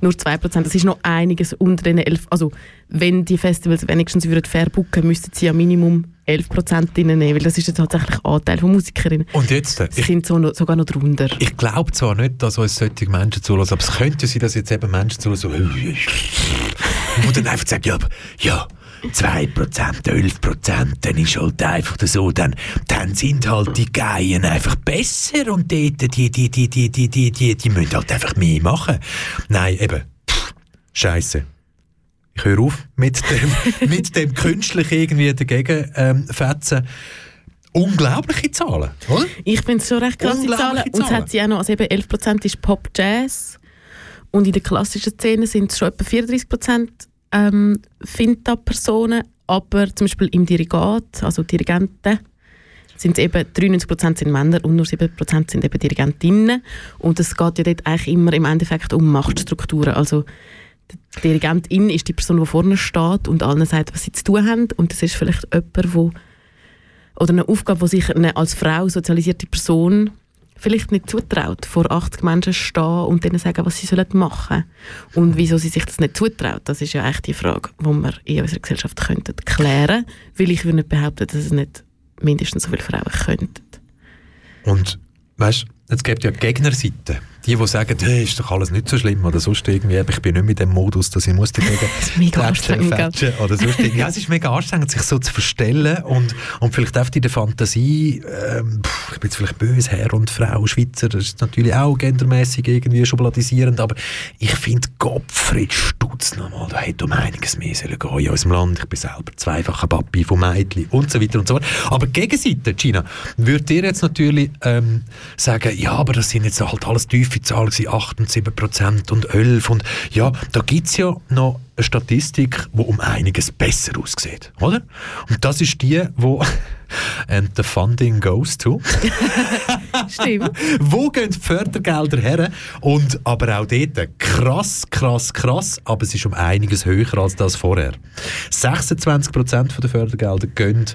Nur 2%, das ist noch einiges unter den 11. Also, wenn die Festivals wenigstens würden fair booken, müssten sie ja Minimum 11% reinnehmen, weil das ist ja tatsächlich Anteil von Musikerinnen. Und jetzt, äh, Sie ich, sind so noch, sogar noch drunter. ich glaube zwar nicht, dass uns solche Menschen zulassen, aber es könnte sein, dass jetzt eben Menschen zulassen, so, wo dann einfach sagen, ja, ja, 2%, 11%, dann ist halt einfach so, dann, dann sind halt die Geien einfach besser und die, die, die, die, die, die, die, die, die, die müssen halt einfach mehr machen. Nein, eben, Scheiße. Ich höre auf mit dem, mit dem künstlich irgendwie dagegen ähm, fetzen. Unglaubliche Zahlen, oder? Ich finde es schon recht krasse Zahlen. Und es hat sie auch noch, also eben 11% ist Pop-Jazz. Und in der klassischen Szene sind es schon etwa 34% ähm, Finta-Personen. Aber zum Beispiel im Dirigat, also Dirigenten, sind eben 93% sind Männer und nur 7% sind eben Dirigentinnen. Und es geht ja dort eigentlich immer im Endeffekt um Machtstrukturen. Also die Dirigentin ist die Person, die vorne steht und allen sagt, was sie zu tun haben. Und das ist vielleicht jemand, der oder eine Aufgabe, die sich eine als Frau sozialisierte Person vielleicht nicht zutraut, vor 80 Menschen stehen und denen sagen, was sie sollen machen Und wieso sie sich das nicht zutraut, das ist ja eigentlich die Frage, die wir in unserer Gesellschaft könnten klären weil ich würde nicht behaupten, dass es nicht mindestens so viele Frauen könnten. Und weißt, es gibt ja die Gegnerseite. Die, die sagen, hey, ist doch alles nicht so schlimm oder sonst irgendwie, aber ich bin nicht mit dem Modus, dass ich muss dagegen mega anstrengend, oder sonst irgendwie. Ja, es ist mega anstrengend, sich so zu verstellen und, und vielleicht auch in der Fantasie, ähm, pff, ich bin jetzt vielleicht böse, Herr und Frau, Schweizer, das ist natürlich auch gendermäßig irgendwie schubladisierend, aber ich finde, Gottfried Stutz nochmal, da hätte um einiges mehr sollen gehen in unserem Land. Ich bin selber zweifacher Papi von Mädchen und so weiter und so fort. Aber die Gegenseite, Gina, würdet ihr jetzt natürlich ähm, sagen, ja, aber das sind jetzt halt alles tiefe gewesen, 8 und 7 Prozent und 11 und ja, da gibt es ja noch eine Statistik, die um einiges besser aussieht, oder? Und das ist die, wo and the funding goes to. Stimmt. Wo gehen die Fördergelder her? Und aber auch dort krass, krass, krass, aber es ist um einiges höher als das vorher. 26% der Fördergelder gehen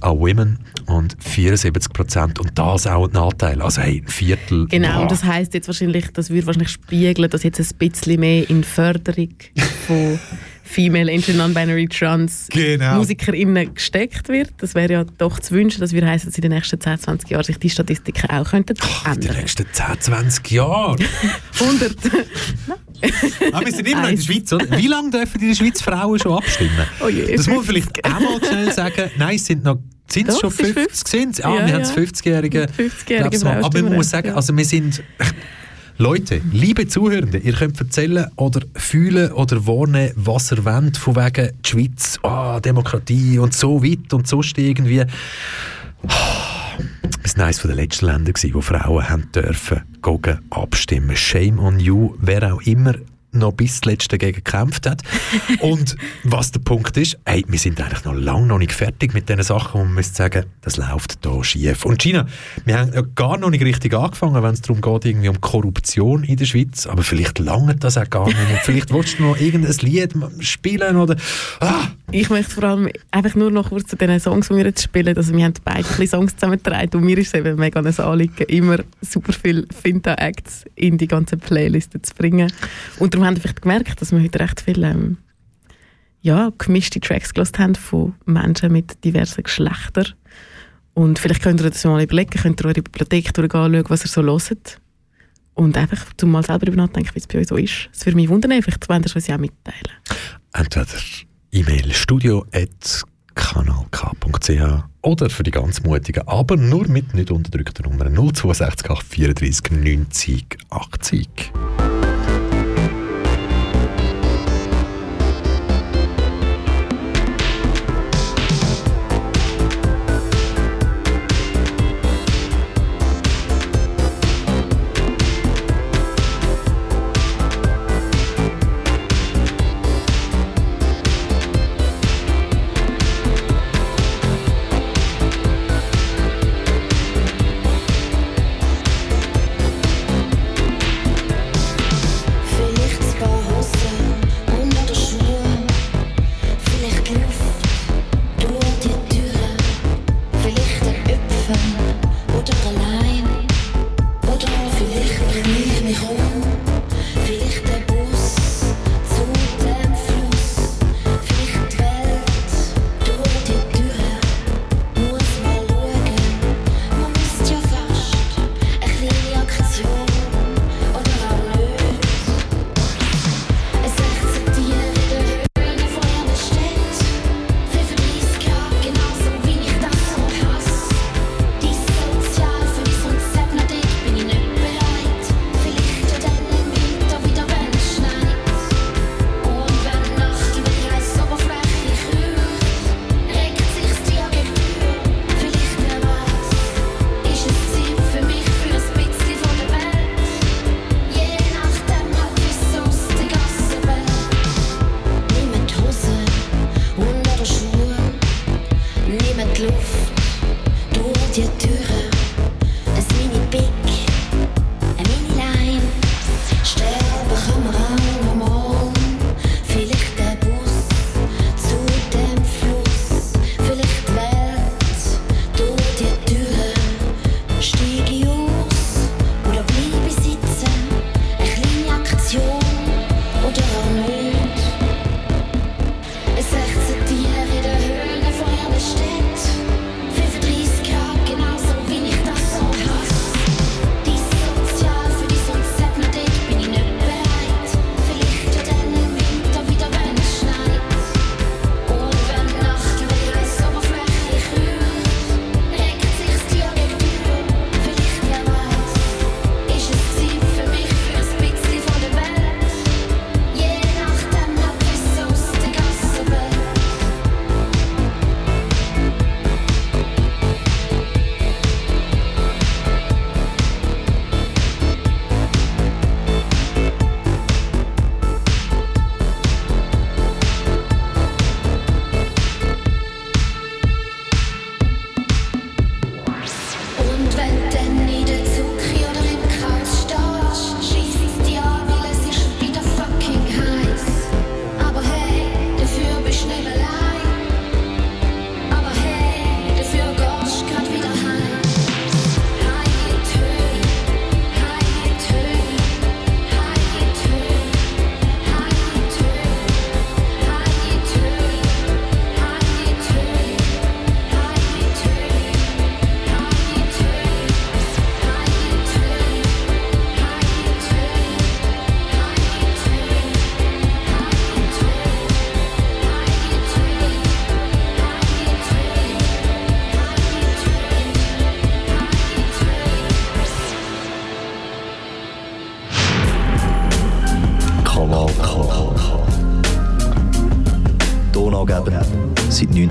an Women und 74% und das auch ein Anteil. Also hey, ein Viertel. Genau, Boah. und das heisst jetzt wahrscheinlich, das würde wahrscheinlich spiegeln, dass jetzt ein bisschen mehr in Förderung von Female, Inter, Non-Binary, Trans Genau. MusikerInnen gesteckt wird. Das wäre ja doch zu wünschen. Das würde heißen, dass in den nächsten 10, 20 Jahren sich die Statistiken auch könnten in den ändern. nächsten 10, 20 Jahren. 100. Aber wir sind immer noch in der. Schweiz, oder? Wie lange dürfen in der Schweiz Frauen schon abstimmen? Oh je, das muss man 50. vielleicht auch mal schnell sagen. Nein, es sind noch sind es schon es ist 50? Sind's? Ah, Ja, wir ja. haben es 50-Jährige. 50-jährige glaub's mal. Aber man muss sagen, ja. also wir sind... Leute, liebe Zuhörende, ihr könnt erzählen oder fühlen oder warnen, was ihr wollt, von wegen die Schweiz, ah, Demokratie und so weit und sonst irgendwie. Es war eines der letzten Länder, wo Frauen haben dürfen gehen abstimmen. Shame on you, wer auch immer noch bis zuletzt dagegen gekämpft hat. Und was der Punkt ist, ey, wir sind eigentlich noch lange noch nicht fertig mit diesen Sachen, wo man müsste sagen, das läuft da schief. Und China, wir haben ja gar noch nicht richtig angefangen, wenn es darum geht, irgendwie um Korruption in der Schweiz, aber vielleicht lange das auch gar nicht. Und vielleicht willst du noch irgendein Lied spielen oder... Ah. Ich möchte vor allem einfach nur noch kurz zu den Songs, die wir jetzt spielen, also wir haben beide Songs zusammengetragen und mir ist es eben mega ein Anliegen, immer super viele Finta-Acts in die ganze Playliste zu bringen. Und darum haben vielleicht gemerkt, dass wir heute recht viele ähm, ja, gemischte Tracks gehört haben von Menschen mit diversen Geschlechtern. Und vielleicht könnt ihr das mal überlegen, könnt ihr eure Bibliothek durchgehen, schauen, was ihr so hört. Und einfach zum mal selber darüber nachdenken, wie es bei euch so ist. Es würde mich wundern, vielleicht wollt ihr es ja auch mitteilen. Entweder E-Mail studio.kanalk.ch oder für die ganz Mutigen, aber nur mit nicht unterdrückter Nummer 062 834 90 80.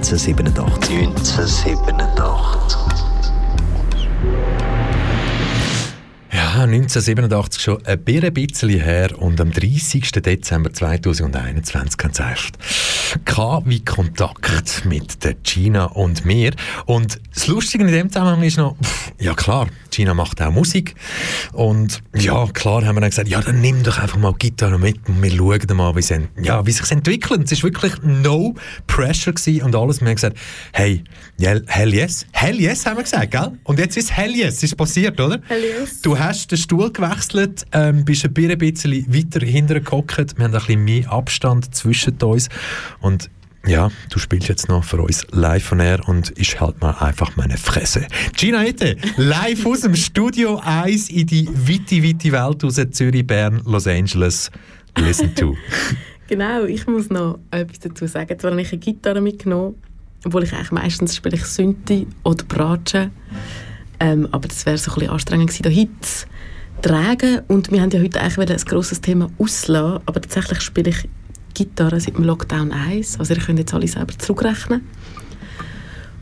1987. 1987. Ja, Ja, 1987 schon ein bisschen her und am 30. Dezember 2021 haben sie erst wie Kontakt mit der Gina und mir. Und das Lustige in dem Zusammenhang ist noch, ja klar, Gina macht auch Musik und ja, klar haben wir dann gesagt, ja, dann nimm doch einfach mal Gitarre mit und wir schauen mal, wie, sie, ja, wie sich entwickelt. Es war wirklich no pressure und alles. Wir haben gesagt, hey, hell yes, hell yes haben wir gesagt, gell? Und jetzt ist hell yes, ist passiert, oder? Hell yes. Du hast den Stuhl gewechselt, ähm, bist ein bisschen weiter hinterher gehockt, wir haben ein bisschen mehr Abstand zwischen uns und ja, du spielst jetzt noch für uns live von air und ich halt mal einfach meine Fresse. Gina Ette, live aus dem Studio 1 in die weite, weite Welt raus, Zürich, Bern, Los Angeles. Listen to. genau, ich muss noch etwas dazu sagen. Zwar habe ich eine Gitarre mitgenommen, obwohl ich eigentlich meistens spiele ich Synthi oder Bratsche. Ähm, aber das wäre so ein bisschen anstrengend gewesen, da Hits tragen. Und wir haben ja heute eigentlich ein grosses Thema auslassen, aber tatsächlich spiele ich Gitarre seit dem Lockdown 1. Also ihr könnt jetzt alle selber zurückrechnen.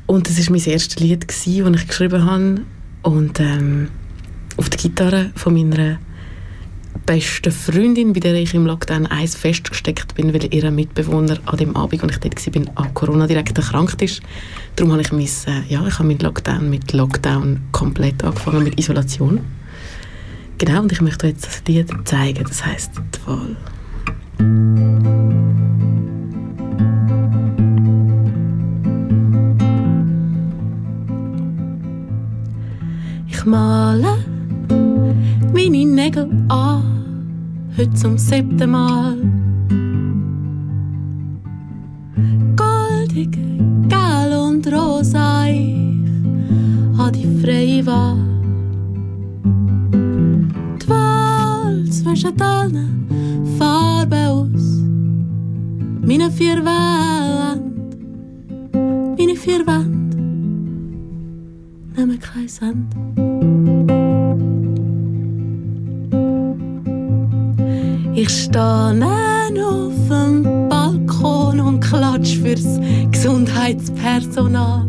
Und das war mein erstes Lied, das ich geschrieben habe. Und ähm, auf der Gitarre von meiner besten Freundin, bei der ich im Lockdown 1 festgesteckt bin, weil ihr Mitbewohner an dem Abend, als ich dort war, an Corona direkt erkrankt ist. Darum habe ich, mein, äh, ja, ich habe meinen Lockdown mit Lockdown komplett angefangen, mit Isolation. Genau, und ich möchte euch das Lied zeigen, das heisst «Die Wahl». Ich male meine Nägel an, heute zum siebten Mal. Goldig, gel und rosa, ich habe die freie Wahl. Die Wahl zwischen allen Farben aus, meine vier Wände, meine vier Wände, nehmen kein Sand. Ich stehe auf dem Balkon und klatsch fürs Gesundheitspersonal.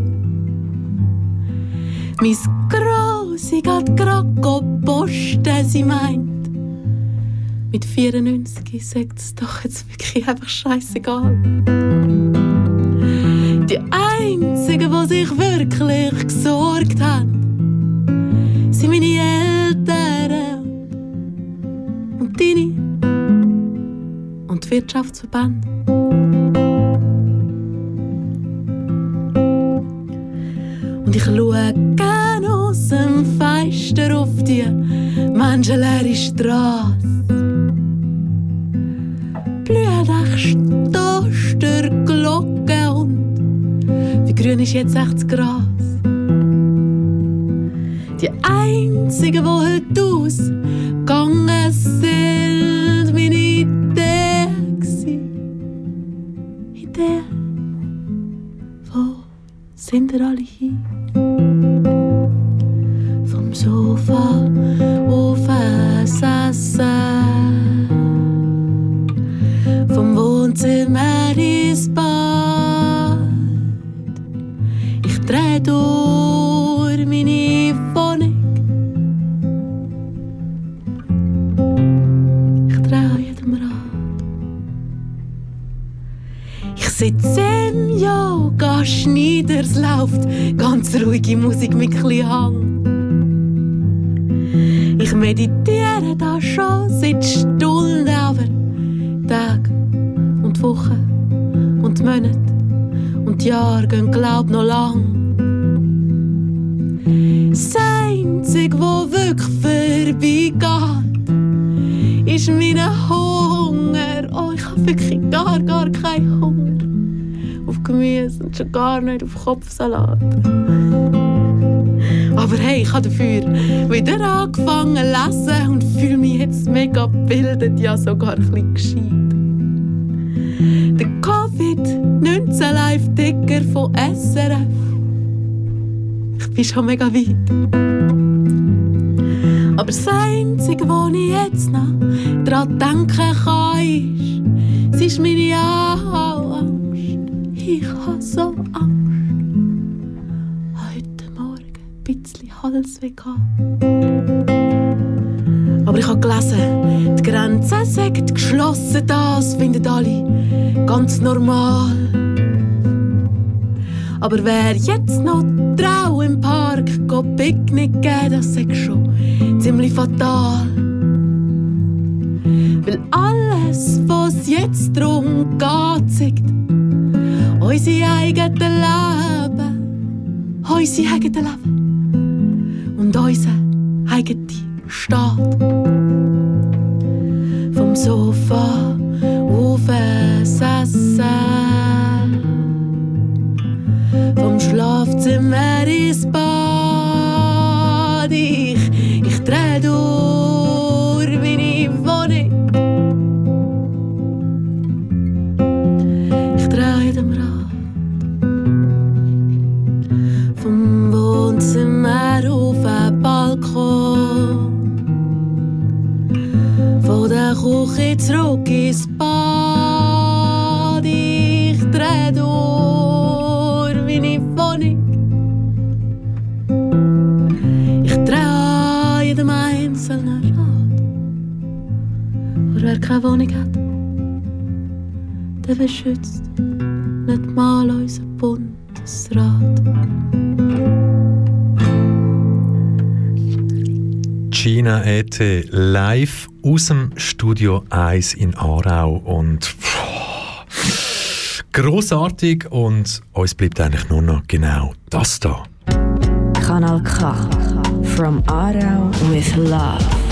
Mein Grossi geht grad posten, sie meint. Mit 94 sagt es doch jetzt wirklich einfach scheißegal. Die Einzigen, die sich wirklich gesorgt haben, sind meine Eltern und deine und die Wirtschaftsverband. Und ich schaue gerne aus dem Fenster auf die menschenleere Straße. Blühen Stoster, Glocken und wie grün ist jetzt echt das Gras. Die einzigen, die heute ausgegangen sind, meine der? Wo sind ihr alle hin? schon mega weit. Aber das Einzige, wo ich jetzt noch daran denken kann, ist, es ist meine Angst. Ich habe so Angst. Heute Morgen ein bisschen Halsweh aber ich habe gelesen, die Grenzen sind geschlossen, das finden alle ganz normal. Aber wer jetzt noch keine Wohnung hat, dann beschützt nicht mal unser Bundesrat. Gina Ete live aus dem Studio 1 in Aarau und pff, grossartig und uns bleibt eigentlich nur noch genau das da. Kanal K. From Aarau with Love.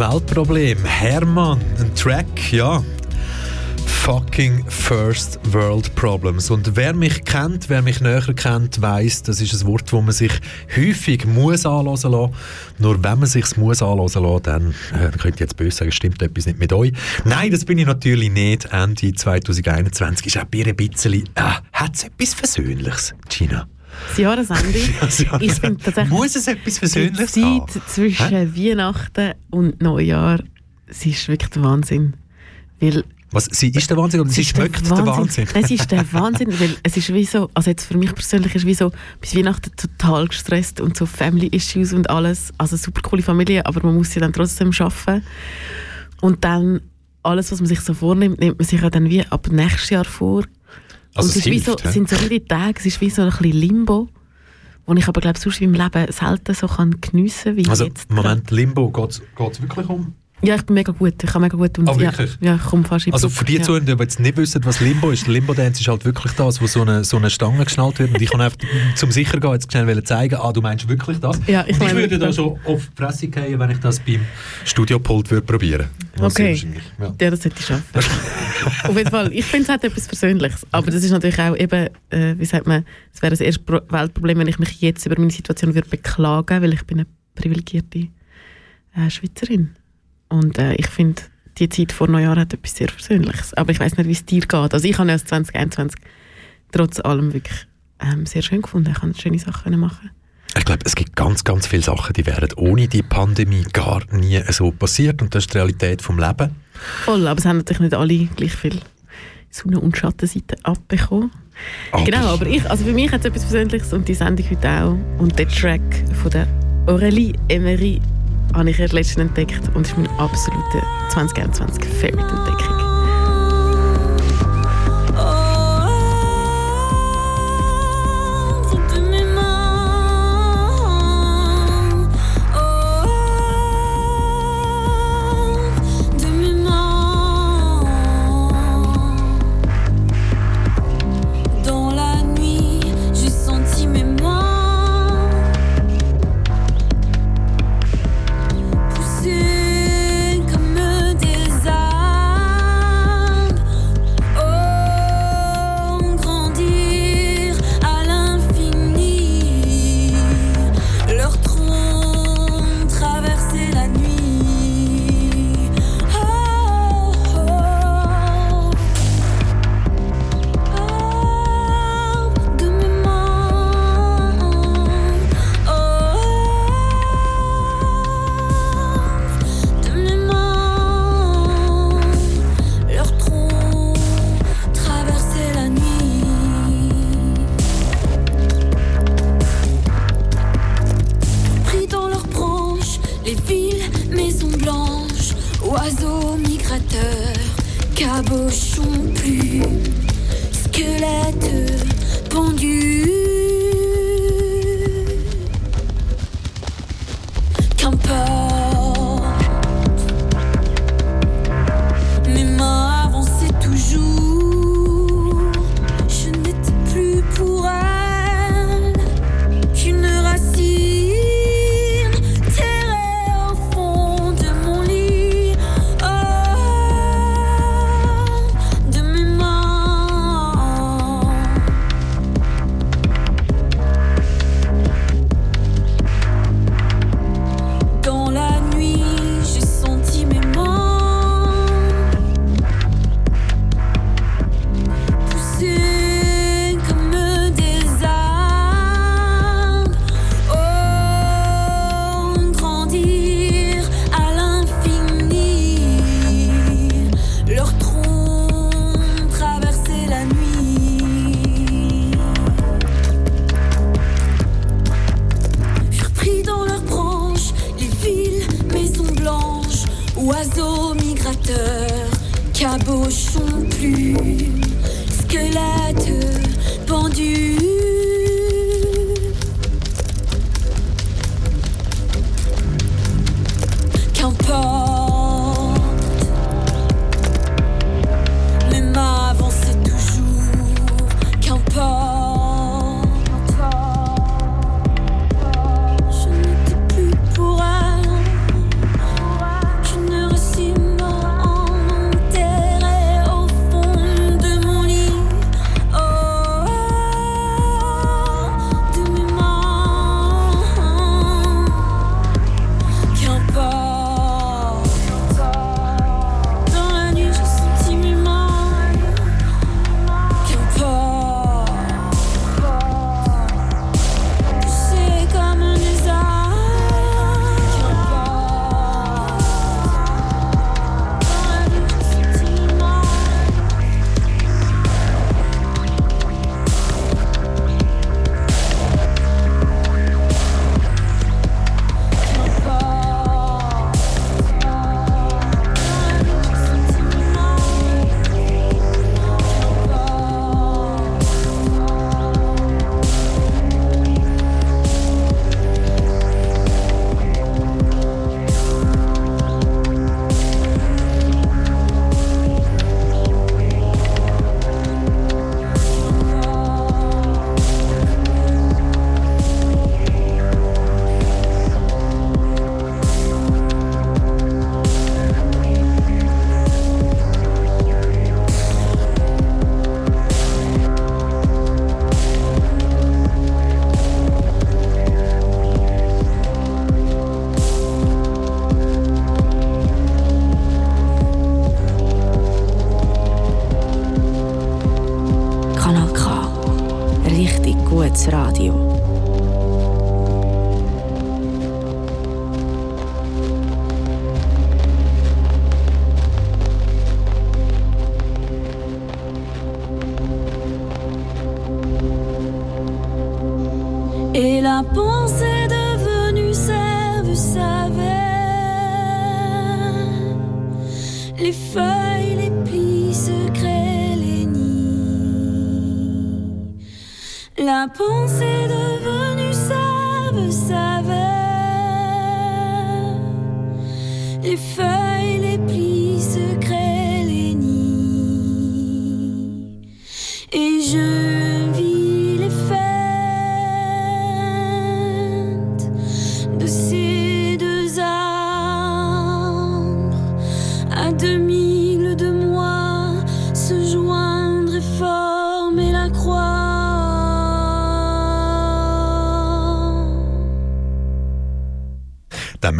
Weltproblem. Hermann, ein Track, ja. Fucking First World Problems. Und wer mich kennt, wer mich näher kennt, weiß, das ist ein Wort, das man sich häufig muss anhören lassen. Nur wenn man sich muss anhören lassen, dann äh, könnt ihr jetzt böse sagen, stimmt etwas nicht mit euch. Nein, das bin ich natürlich nicht. Ende 2021 ist auch ein bisschen, äh, hat es etwas Versöhnliches, Gina? Das Jahresende. ich finde tatsächlich, Muss es etwas Versöhnliches die haben? Zeit zwischen Weihnachten und Neujahr, sie ist wirklich der Wahnsinn. Weil Was, sie ist der Wahnsinn oder sie ist der schmeckt der Wahnsinn? Nein, sie ist der Wahnsinn, weil es ist wie so, also jetzt für mich persönlich ist wie so, bis Weihnachten total gestresst und so Family Issues und alles, also super coole Familie, aber man muss sie dann trotzdem schaffen. Und dann alles, was man sich so vornimmt, nimmt man sich ja dann wie ab nächstes Jahr vor. Also und es es ist wie hilft, so, sind so viele Tage, es ist wie so ein bisschen Limbo, wo ich aber glaube sonst in meinem Leben selten so kann geniessen wie Also, jetzt. Moment, Limbo, geht es wirklich um? Ja, ich bin mega gut, ich kann mega gut und Ah, ja, wirklich? ja, ich komme fast in Also für die ja. Zuhörer, die jetzt nicht wissen, was Limbo ist, Limbo Dance ist halt wirklich das, wo so eine, so eine Stange geschnallt wird und ich kann einfach zum Sichergehen jetzt schnell zeigen, ah, du meinst wirklich das? Ja, ich und ich würde da schon auf die Fresse gehen, wenn ich das beim Studiopult würde probieren. Also Okay. Ja. Ja, das hätte ich schaffen. Auf jeden Fall. Ich finde, es hat etwas Persönliches. Aber das ist natürlich auch eben, äh, wie sagt man, es wäre das erste Pro Weltproblem, wenn ich mich jetzt über meine Situation würde beklagen, weil ich bin eine privilegierte äh, Schweizerin. Und äh, ich finde, die Zeit vor Neujahr hat etwas sehr Persönliches. Aber ich weiß nicht, wie es dir geht. Also ich habe ja das 2021 trotz allem wirklich ähm, sehr schön gefunden. Ich konnte schöne Sachen machen. Ich glaube, es gibt ganz, ganz viele Sachen, die wären ohne die Pandemie gar nie so passiert und das ist die Realität vom Leben. Voll, aber es haben natürlich nicht alle gleich viel Sonne- und Schattenseiten abbekommen. Aber- Genau, aber ich, also für mich hat es etwas Persönliches und die Sendung heute auch. Und der Track von der Aurélie Emery habe ich erst letztens entdeckt und ist meine absolute 2021 Favorite-Entdeckung. de mes mains,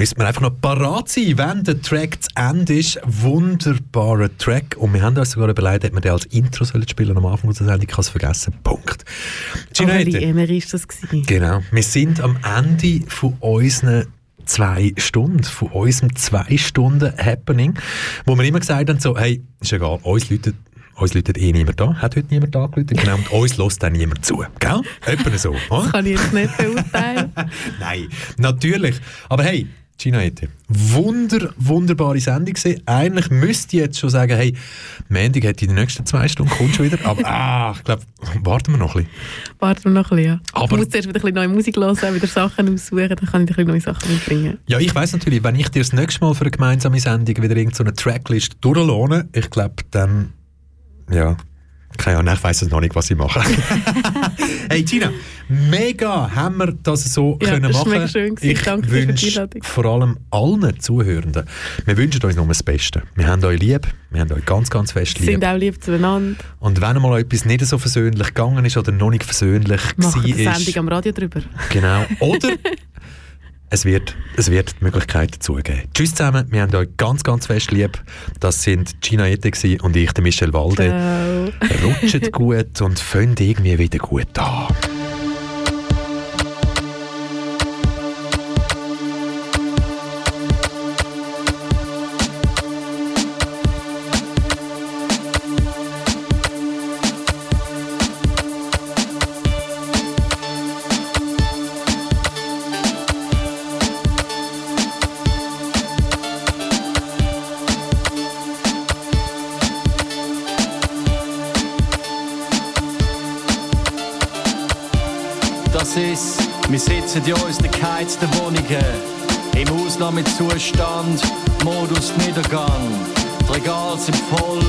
Müssen wir einfach noch parat sein, wenn der Track zu Ende ist. Wunderbarer Track. Und wir haben uns sogar überlegt, ob wir den als Intro sollen spielen am Anfang der Sendung. Ich habe es vergessen. Punkt. Gina Aber wie immer ist das gewesen. Genau. Wir sind am Ende von unseren zwei Stunden, von unserem zwei Stunden Happening, wo wir immer gesagt haben, so, hey, ist egal, uns läutet uns läutet eh niemand da, hat heute niemand angerufen, genau, und uns lässt dann niemand zu, gell? Etwa so? Das kann ich jetzt nicht beurteilen. Nein, natürlich. Aber hey, Gina Ete, wunder, wunderbare Sendung gewesen. Eigentlich müsste ich jetzt schon sagen, hey, Mandy hat in den nächsten zwei Stunden kommt schon wieder. Aber ah, ich glaube, warten wir noch ein bisschen. Warten wir noch ein bisschen. Ja. Aber- ich muss zuerst wieder ein bisschen neue Musik hören, wieder Sachen aussuchen, dann kann ich ein bisschen neue Sachen mitbringen. Ja, ich weiß natürlich, wenn ich dir das nächste Mal für eine gemeinsame Sendung wieder irgendeine so Tracklist durchlohne, ich glaube, dann, ja, keine Ahnung, ich weiß es noch nicht, was ich mache. hey Gina, mega haben wir das so Ja, können das ist machen. mega schön gewesen. Ich Danke für die wünsche Einladung. vor allem allen Zuhörenden, wir wünschen euch nur das Beste. Wir haben euch lieb, wir haben euch ganz, ganz fest lieb. sind auch lieb zueinander. Und wenn mal etwas nicht so versöhnlich gegangen ist oder noch nicht versöhnlich Machen eine war, Sendung am Radio drüber. Genau. Oder es wird, es wird die Möglichkeit dazu geben. Tschüss zusammen, wir haben euch ganz, ganz fest lieb. Das sind Gina Ete und ich, der Michel Walde. Ciao. Rutscht gut und fängt irgendwie wieder gut an. Wir sitzen in unseren geheizten Wohnungen. Im Ausnahmezustand, Modus Niedergang. Die Regale sind voll,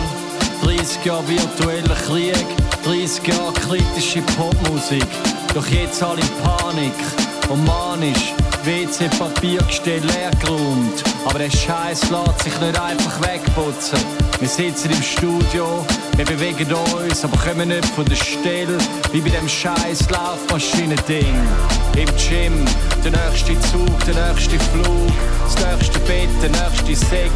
30 Jahre virtueller Krieg, 30 Jahre kritische Popmusik. Doch jetzt alle in Panik und manisch. WC-Papiergestell leer geräumt. Aber der Scheiß lässt sich nicht einfach wegputzen. Wir sitzen im Studio, wir bewegen uns, aber kommen nicht von der Stelle. Wie bei dem scheiß Laufmaschinen-Ding. Im Gym, der nächste Zug, der nächste Flug, das nächste Bett, der nächste Sex.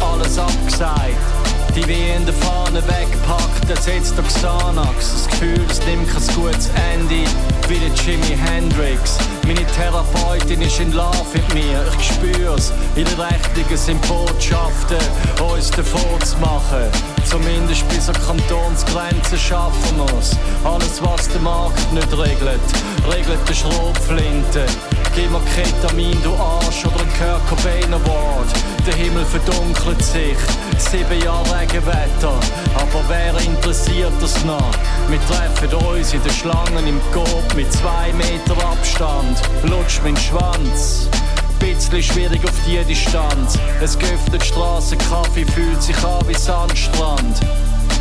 Alles abgesagt. Die wie in der Fahne wegpackt, ersetzt der Xanax. Das Gefühl, es nimmt kein gutes Ende, wie der Jimi Hendrix. Meine Therapeutin ist in Love mit mir, ich spür's. Ihre Rechnungen sind Botschaften, uns davor zu machen. Zumindest bis an Kantonsgrenzen schaffen wir's. Alles, was der Markt nicht regelt, regelt der Schrotflinte. Gib mir Ketamin, du Arsch, oder ein Kurt Cobain Award. Der Himmel verdunkelt sich, sieben Jahre Regenwetter. Aber wer interessiert das noch? Wir treffen uns in den Schlangen im Coop mit zwei Meter Abstand. Lutsch mein Schwanz. Bisschen schwierig auf die Distanz. Es geöffnet Straßenkaffee, fühlt sich an wie Sandstrand.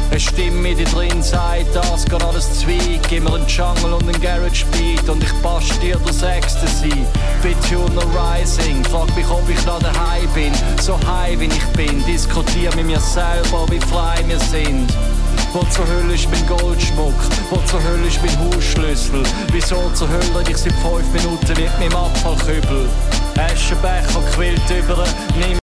Eine Stimme, die drin sagt, das geht alles Zweig. Gib mir einen Jungle und einen Garage Beat und ich bastel dir das Ecstasy. Bituner Rising, frag mich, ob ich noch daheim bin. So high wie ich bin, diskutier mit mir selber, wie frei wir sind. Wo zur Hölle ist mein Goldschmuck? Wo zur Hölle ist mein Hausschlüssel? Wieso zur Hölle red ich seit fünf Minuten mit meinem Abfallkübel? Aschenbecher quillt über, nimm